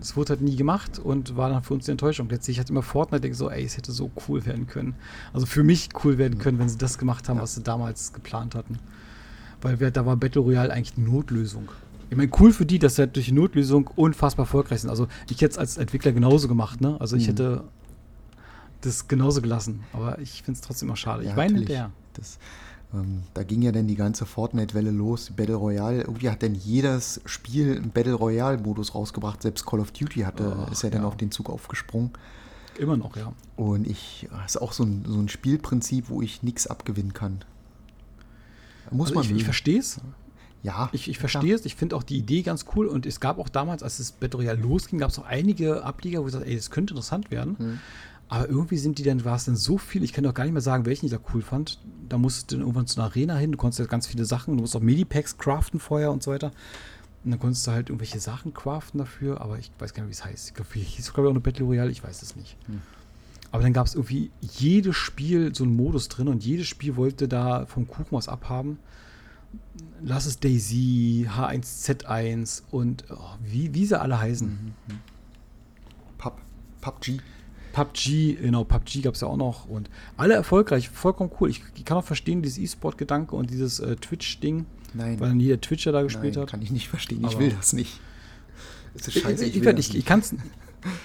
Es wurde halt nie gemacht und war dann für uns die Enttäuschung. Letztlich hat immer Fortnite denke so, ey, es hätte so cool werden können. Also für mich cool werden können, wenn sie das gemacht haben, Ja. was sie damals geplant hatten. Weil wir, da war Battle Royale eigentlich die Notlösung. Ich meine, cool für die, dass sie halt durch die Notlösung unfassbar erfolgreich sind. Also ich hätte es als Entwickler genauso gemacht, ne? Also ich Mhm. hätte das genauso gelassen. Aber ich finde es trotzdem immer schade. Ja, ich weine hinterher. Das, ähm, da ging ja dann die ganze Fortnite-Welle los, Battle Royale. Irgendwie hat dann jedes Spiel einen Battle Royale-Modus rausgebracht. Selbst Call of Duty hatte, Ach, ist ja dann ja. auf den Zug aufgesprungen. Immer noch, ja. Und ich, das ist auch so ein, so ein Spielprinzip, wo ich nichts abgewinnen kann. Muss Also man ich, ich mögen. verstehe es. Ja, Ich, ich verstehe es. Ich finde auch die Idee ganz cool. Und es gab auch damals, als das Battle Royale losging, gab es auch einige Ableger, wo ich sagte, ey, das könnte interessant werden. Mhm. Aber irgendwie sind die dann, war es dann so viel, ich kann doch gar nicht mehr sagen, welchen ich da cool fand. Da musstest du dann irgendwann zu einer Arena hin, du konntest ja ganz viele Sachen, du musst auch Medipacks craften vorher und so weiter. Und dann konntest du halt irgendwelche Sachen craften dafür, aber ich weiß gar nicht, wie es heißt. Ich glaube, hieß glaube ich auch eine Battle Royale, ich weiß es nicht. Hm. Aber dann gab es irgendwie jedes Spiel so einen Modus drin und jedes Spiel wollte da vom Kuchen was abhaben. Lass es Daisy, H1Z1 und oh, wie, wie sie alle heißen. Mhm. Pub, PUBG. PUBG, genau, PUBG gab es ja auch noch und alle erfolgreich, vollkommen cool. Ich, ich kann auch verstehen, dieses E-Sport-Gedanke und dieses äh, Twitch-Ding, weil dann jeder Twitcher da gespielt nein hat. kann ich nicht verstehen. Ich will das nicht. Es ist Ich, scheiße, ich, ich, ich, ich, das ich, kann es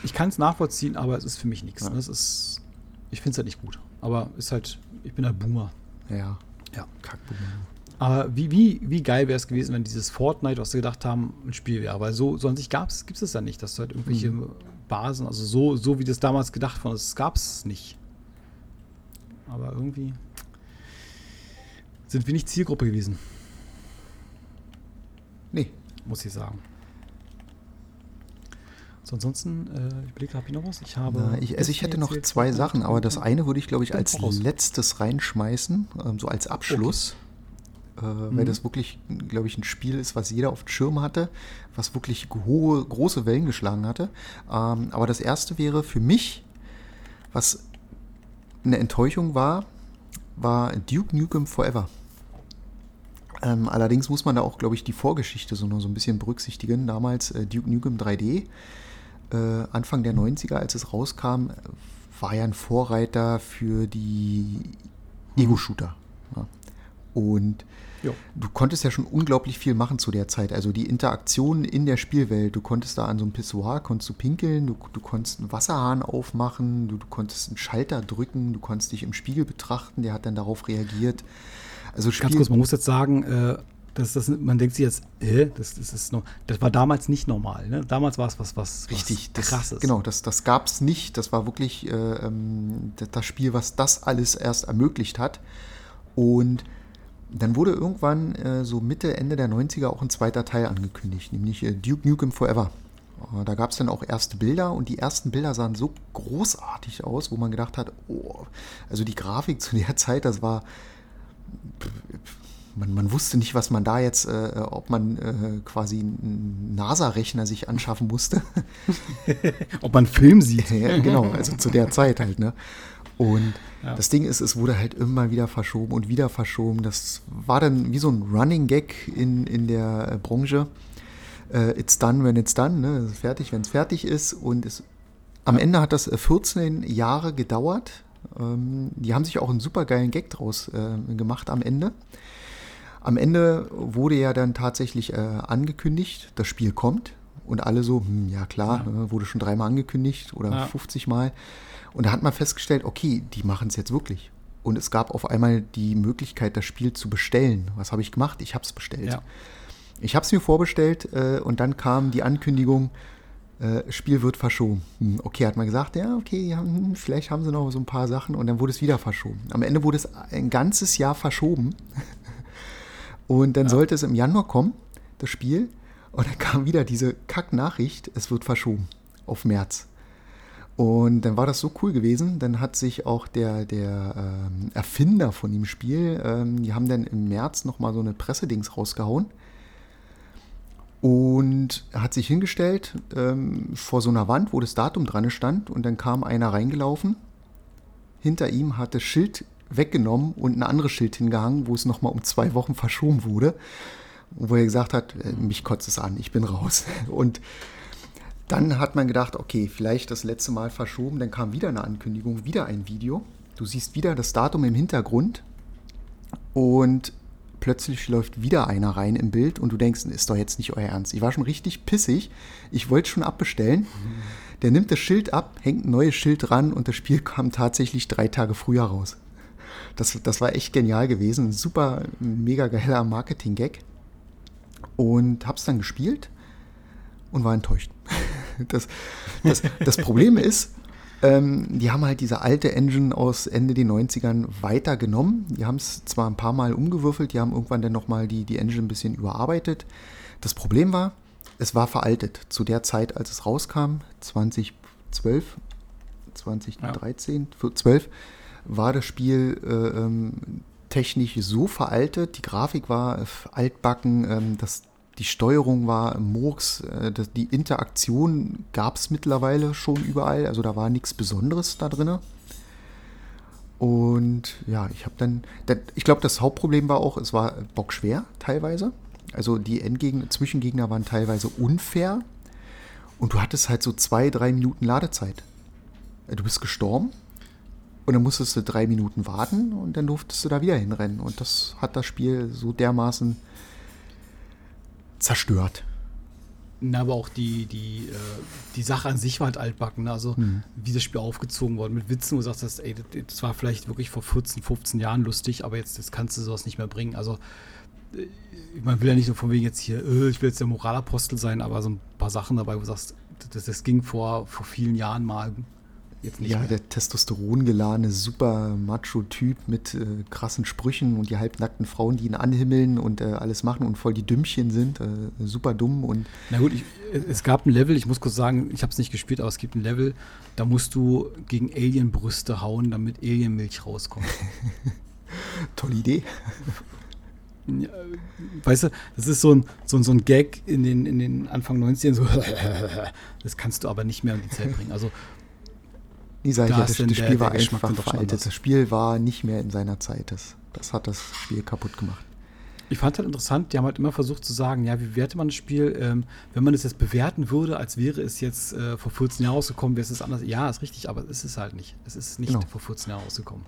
ich kann's nachvollziehen, aber es ist für mich nichts. Ja. Ne? Ist, ich finde es halt nicht gut. Aber ist halt, ich bin halt Boomer. Ja, Ja. Kackboomer. Aber wie, wie, wie geil wäre es gewesen, wenn dieses Fortnite, was sie gedacht haben, ein Spiel wäre. Weil so, so an sich gab es, gibt es ja nicht, dass du halt irgendwelche Mhm. Basen, also so, so wie das damals gedacht war, das gab es nicht. Aber irgendwie sind wir nicht Zielgruppe gewesen, Nee, muss ich sagen. So, ansonsten, äh, ich überlege, habe ich noch was? Ich habe. Na, ich, also ich hätte noch zwei Sachen, aber das eine würde ich, glaube ich, als letztes reinschmeißen, ähm, so als Abschluss. Äh, Weil Mhm. das wirklich, glaube ich, ein Spiel ist, was jeder auf dem Schirm hatte, was wirklich hohe, große Wellen geschlagen hatte. Ähm, aber das erste wäre für mich, was eine Enttäuschung war, war Duke Nukem Forever. Ähm, allerdings muss man da auch, glaube ich, die Vorgeschichte so noch so ein bisschen berücksichtigen. Damals äh, Duke Nukem 3D, äh, Anfang der 90er, als es rauskam, war ja ein Vorreiter für die Ego-Shooter. Ja. Und Jo. du konntest ja schon unglaublich viel machen zu der Zeit. Also die Interaktion in der Spielwelt. Du konntest da an so einem Pissoir, konntest du pinkeln, du, du konntest einen Wasserhahn aufmachen, du, du konntest einen Schalter drücken, du konntest dich im Spiegel betrachten, der hat dann darauf reagiert. Also Ganz Spiel, kurz, man muss jetzt sagen, äh, dass das, man denkt sich jetzt, äh, das, das ist noch, das war damals nicht normal. Ne? Damals war es was, was, Richtig, was das, krasses. Genau, das, das gab es nicht. Das war wirklich äh, ähm, das, das Spiel, was das alles erst ermöglicht hat. Und dann wurde irgendwann äh, so Mitte, Ende der 90er auch ein zweiter Teil angekündigt, nämlich äh, Duke Nukem Forever. Äh, Da gab es dann auch erste Bilder und die ersten Bilder sahen so großartig aus, wo man gedacht hat, oh, also die Grafik zu der Zeit, das war man, man wusste nicht, was man da jetzt, äh, ob man äh, quasi einen NASA-Rechner sich anschaffen musste. Ob man Film sieht. ja, genau, also zu der Zeit halt, ne? Und Ja. das Ding ist, es wurde halt immer wieder verschoben und wieder verschoben. Das war dann wie so ein Running Gag in, in der äh, Branche. Äh, it's done when it's done, ne? Es ist fertig, wenn es fertig ist. Und es, am Ende hat das äh, 14 Jahre gedauert. Ähm, die haben sich auch einen super geilen Gag draus äh, gemacht am Ende. Am Ende wurde ja dann tatsächlich äh, angekündigt, das Spiel kommt. Und alle so, hm, ja klar, Ja. äh, wurde schon dreimal angekündigt oder Ja. 50 Mal. Und da hat man festgestellt, okay, die machen es jetzt wirklich. Und es gab auf einmal die Möglichkeit, das Spiel zu bestellen. Was habe ich gemacht? Ich habe es bestellt. Ja. Ich habe es mir vorbestellt äh, und dann kam die Ankündigung, äh, Spiel wird verschoben. Hm, okay, hat man gesagt, ja, okay, ja, hm, vielleicht haben sie noch so ein paar Sachen und dann wurde es wieder verschoben. Am Ende wurde es ein ganzes Jahr verschoben und dann ja. sollte es im Januar kommen, das Spiel, und dann kam wieder diese Kack-Nachricht, es wird verschoben auf März. Und dann war das so cool gewesen. Dann hat sich auch der, der ähm, Erfinder von dem Spiel, ähm, die haben dann im März nochmal so eine Pressedings rausgehauen. Und hat sich hingestellt ähm, vor so einer Wand, wo das Datum dran stand. Und dann kam einer reingelaufen. Hinter ihm hat das Schild weggenommen und ein anderes Schild hingehangen, wo es nochmal um zwei Wochen verschoben wurde. Wo er gesagt hat, äh, mich kotzt es an, ich bin raus. Und dann hat man gedacht, okay, vielleicht das letzte Mal verschoben. Dann kam wieder eine Ankündigung, wieder ein Video. Du siehst wieder das Datum im Hintergrund. Und plötzlich läuft wieder einer rein im Bild und du denkst, ist doch jetzt nicht euer Ernst. Ich war schon richtig pissig. Ich wollte schon abbestellen. Der nimmt das Schild ab, hängt ein neues Schild ran und das Spiel kam tatsächlich drei Tage früher raus. Das, das war echt genial gewesen. super, mega geiler Marketing-Gag. Und hab's dann gespielt und war enttäuscht. Das, das, das Problem ist, ähm, die haben halt diese alte Engine aus Ende den 90ern weitergenommen. Die haben es zwar ein paar Mal umgewürfelt, die haben irgendwann dann nochmal die, die Engine ein bisschen überarbeitet. Das Problem war, es war veraltet. Zu der Zeit, als es rauskam, 2012, 2013, ja. 12, war das Spiel äh, ähm, technisch so veraltet, die Grafik war altbacken, ähm, das die Steuerung war Murks, äh, die Interaktion gab es mittlerweile schon überall, also da war nichts Besonderes da drin. Und ja, ich habe dann, ich glaube, das Hauptproblem war auch, es war bockschwer teilweise. Also die Endgegner, Zwischengegner waren teilweise unfair. Und du hattest halt so zwei, drei Minuten Ladezeit. Du bist gestorben und dann musstest du drei Minuten warten und dann durftest du da wieder hinrennen. Und das hat das Spiel so dermaßen zerstört. Na, aber auch die, die, äh, die Sache an sich war halt altbacken. Ne? Also, mhm. wie das Spiel aufgezogen wurde mit Witzen, wo du sagst, ey, das war vielleicht wirklich vor 14, 15 Jahren lustig, aber jetzt, jetzt kannst du sowas nicht mehr bringen. Also, äh, man will ja nicht nur von wegen jetzt hier, äh, ich will jetzt der Moralapostel sein, aber so ein paar Sachen dabei, wo du sagst, das, das ging vor, vor vielen Jahren mal jetzt nicht. Ja, mehr. der testosterongeladene, super Macho-Typ mit äh, krassen Sprüchen und die halbnackten Frauen, die ihn anhimmeln und äh, alles machen und voll die Dümmchen sind, äh, super dumm und. Na gut, ich, es gab ein Level, ich muss kurz sagen, ich habe es nicht gespielt, aber es gibt ein Level, da musst du gegen Alien-Brüste hauen, damit Alien-Milch rauskommt. Tolle Idee. Ja, weißt du, das ist so ein, so, ein, so ein Gag in den, in den Anfang 90ern, so, das kannst du aber nicht mehr in die Zeit bringen. Also Nee, sag ich ja, das, das Spiel der, war der einfach veraltet. Das Spiel war nicht mehr in seiner Zeit. Das, das hat das Spiel kaputt gemacht. Ich fand halt interessant, die haben halt immer versucht zu sagen, ja, wie bewertet man das Spiel? Ähm, wenn man es jetzt bewerten würde, als wäre es jetzt äh, vor 14 Jahren rausgekommen, wäre es anders. Ja, ist richtig, aber es ist halt nicht. Es ist nicht genau. vor 14 Jahren rausgekommen.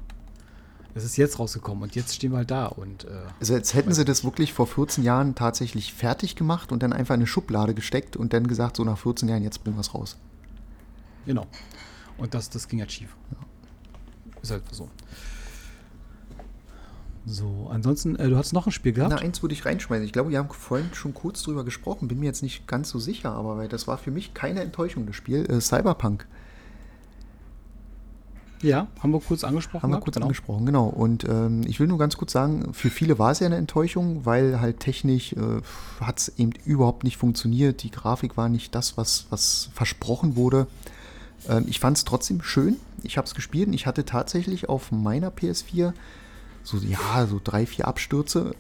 Es ist jetzt rausgekommen und jetzt stehen wir halt da. Und, äh, also jetzt hätten sie das wirklich vor 14 Jahren tatsächlich fertig gemacht und dann einfach in eine Schublade gesteckt und dann gesagt, so nach 14 Jahren, jetzt bringen wir es raus. Genau. Und das, das ging halt schief. Ja. Ist halt so. So, ansonsten, äh, du hast noch ein Spiel gehabt? Na, eins würde ich reinschmeißen. Ich glaube, wir haben vorhin schon kurz drüber gesprochen, bin mir jetzt nicht ganz so sicher, aber weil das war für mich keine Enttäuschung, das Spiel. Äh, Cyberpunk. Ja, haben wir kurz angesprochen. Haben wir kurz genau. angesprochen, genau. Und ähm, ich will nur ganz kurz sagen, für viele war es ja eine Enttäuschung, weil halt technisch äh, hat es eben überhaupt nicht funktioniert. Die Grafik war nicht das, was, was versprochen wurde. Ähm, ich fand es trotzdem schön. Ich habe es gespielt und ich hatte tatsächlich auf meiner PS4 so, ja, so drei, vier Abstürze.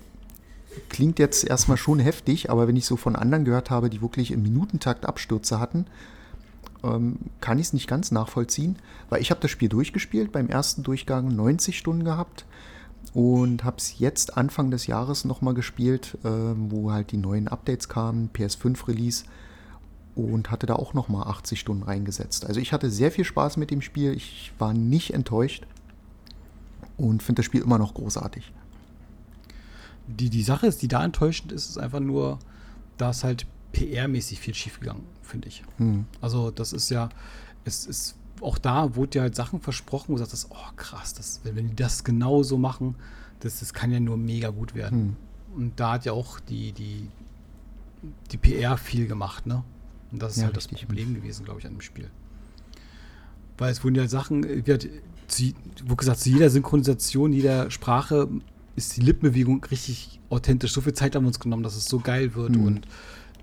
Klingt jetzt erstmal schon heftig, aber wenn ich so von anderen gehört habe, die wirklich im Minutentakt Abstürze hatten, ähm, kann ich es nicht ganz nachvollziehen, weil ich habe das Spiel durchgespielt, beim ersten Durchgang 90 Stunden gehabt und habe es jetzt Anfang des Jahres nochmal gespielt, äh, wo halt die neuen Updates kamen, PS5 Release und hatte da auch nochmal 80 Stunden reingesetzt. Also ich hatte sehr viel Spaß mit dem Spiel. Ich war nicht enttäuscht und finde das Spiel immer noch großartig. Die, die Sache ist, die da enttäuschend ist, ist einfach nur, dass halt PR-mäßig viel schiefgegangen, finde ich. Hm. Also das ist ja, es ist auch da wurde ja halt Sachen versprochen, wo du sagst, oh krass, das, wenn die das genau so machen, das, das kann ja nur mega gut werden. Hm. Und da hat ja auch die, die die PR viel gemacht, ne? Und das ist Ja, halt das. Problem gewesen, glaube ich, an dem Spiel. Weil es wurden ja Sachen, äh, wie hat, zu, wo gesagt, zu jeder Synchronisation, jeder Sprache ist die Lippenbewegung richtig authentisch. So viel Zeit haben wir uns genommen, dass es so geil wird Mhm. und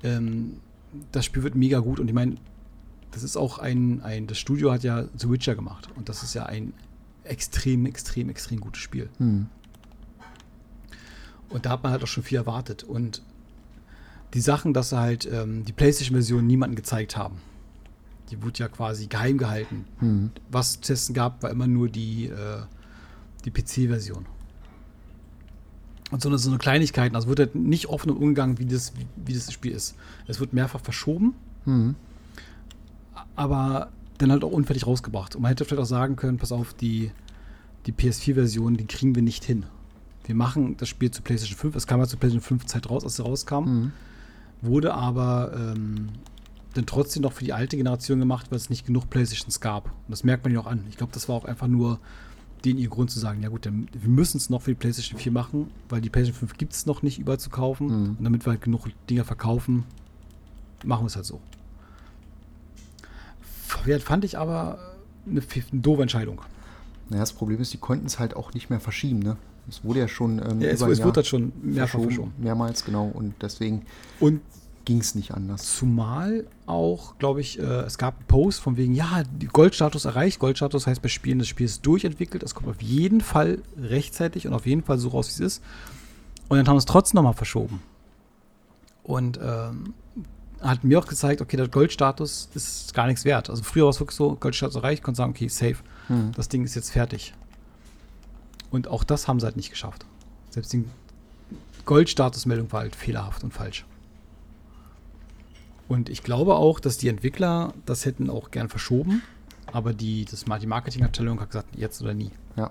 ähm, das Spiel wird mega gut. Und ich meine, das ist auch ein, ein, das Studio hat ja The Witcher gemacht und das ist ja ein extrem, extrem, extrem gutes Spiel. Hm. Und da hat man halt auch schon viel erwartet. Und die Sachen, dass sie halt ähm, die PlayStation-Version niemandem gezeigt haben, die wurde ja quasi geheim gehalten. Hm. Was testen gab, war immer nur die, äh, die PC-Version. Und so eine, so eine Kleinigkeiten, also wird halt nicht offen umgegangen, wie das, wie, wie das Spiel ist. Es wird mehrfach verschoben, Hm. aber dann halt auch unfertig rausgebracht. Und man hätte vielleicht auch sagen können, pass auf, die, die PS4-Version, die kriegen wir nicht hin. Wir machen das Spiel zu PlayStation 5. Es kam ja zu PlayStation 5 Zeit raus, als es rauskam. Hm. Wurde aber ähm, dann trotzdem noch für die alte Generation gemacht, weil es nicht genug Playstations gab. Und das merkt man ja auch an. Ich glaube, das war auch einfach nur den ihr Grund zu sagen, ja gut, dann, wir müssen es noch für die PlayStation 4 machen, weil die PlayStation 5 gibt es noch nicht überall zu kaufen. Mhm. Und damit wir halt genug Dinger verkaufen, machen wir es halt so. Fand ich aber eine, eine doofe Entscheidung. Naja, das Problem ist, die konnten es halt auch nicht mehr verschieben, ne? Es wurde ja schon ähm, Ja, es, es wurde schon mehrfach verschoben. Mehrmals, genau. Und deswegen Und ging es nicht anders. Zumal auch, glaube ich, äh, es gab einen Post von wegen, ja, Goldstatus erreicht. Goldstatus heißt bei Spielen, das Spiel ist durchentwickelt. Es kommt auf jeden Fall rechtzeitig und auf jeden Fall so raus, wie es ist. Und dann haben wir es trotzdem nochmal verschoben. Und ähm, hat mir auch gezeigt, okay, der Goldstatus ist gar nichts wert. Also früher war es wirklich so, Goldstatus erreicht, konnte sagen, okay, safe. Hm. Das Ding ist jetzt fertig. Und auch das haben sie halt nicht geschafft. Selbst die Goldstatusmeldung war halt fehlerhaft und falsch. Und ich glaube auch, dass die Entwickler das hätten auch gern verschoben, aber die, das, die Marketingabteilung hat gesagt, jetzt oder nie. Ja.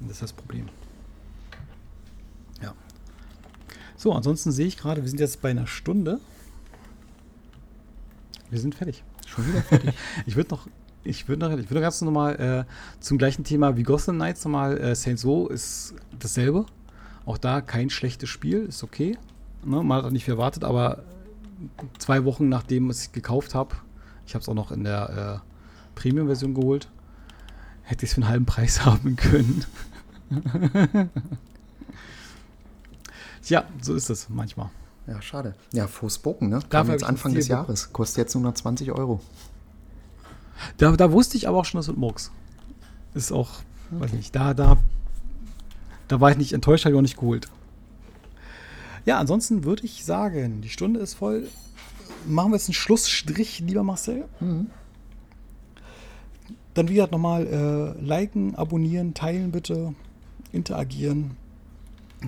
Und das ist das Problem. Ja. So, ansonsten sehe ich gerade, wir sind jetzt bei einer Stunde. Wir sind fertig. Schon wieder fertig. Ich würde noch, ich würde noch, ich würde ganz nochmal äh, zum gleichen Thema wie Gotham Knights nochmal. Äh, Saints Row ist dasselbe. Auch da kein schlechtes Spiel, ist okay. Ne, man hat auch nicht viel erwartet, aber zwei Wochen nachdem ich es gekauft habe, ich habe es auch noch in der äh, Premium-Version geholt, hätte ich es für einen halben Preis haben können. Tja, so ist es manchmal. ja, schade. Ja, Forspoken, ne? Kam hab jetzt Anfang des. Jahres. Kostet jetzt 120 Euro. Da, da wusste ich aber auch schon, das wird Murks. Ist auch, weiß nicht, da, da, da war ich nicht enttäuscht, habe ich auch nicht geholt. Ja, ansonsten würde ich sagen, die Stunde ist voll. Machen wir jetzt einen Schlussstrich, lieber Marcel. Dann wie gesagt nochmal äh, liken, abonnieren, teilen bitte, interagieren.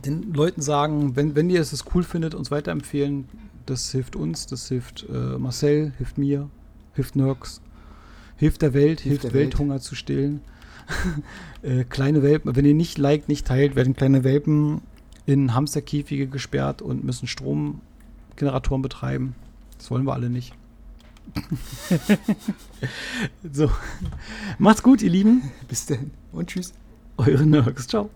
Den Leuten sagen, wenn, wenn ihr es cool findet, uns weiterempfehlen. Das hilft uns, das hilft äh, Marcel, hilft mir, hilft Nurks, hilft der Welt, hilft, der Welt. Welthunger zu stillen. äh, kleine Welpen, wenn ihr nicht liked, nicht teilt, werden kleine Welpen in Hamsterkäfige gesperrt und müssen Stromgeneratoren betreiben. Das wollen wir alle nicht. so. Macht's gut, ihr Lieben. Bis denn und tschüss. Eure Nurks. Ciao.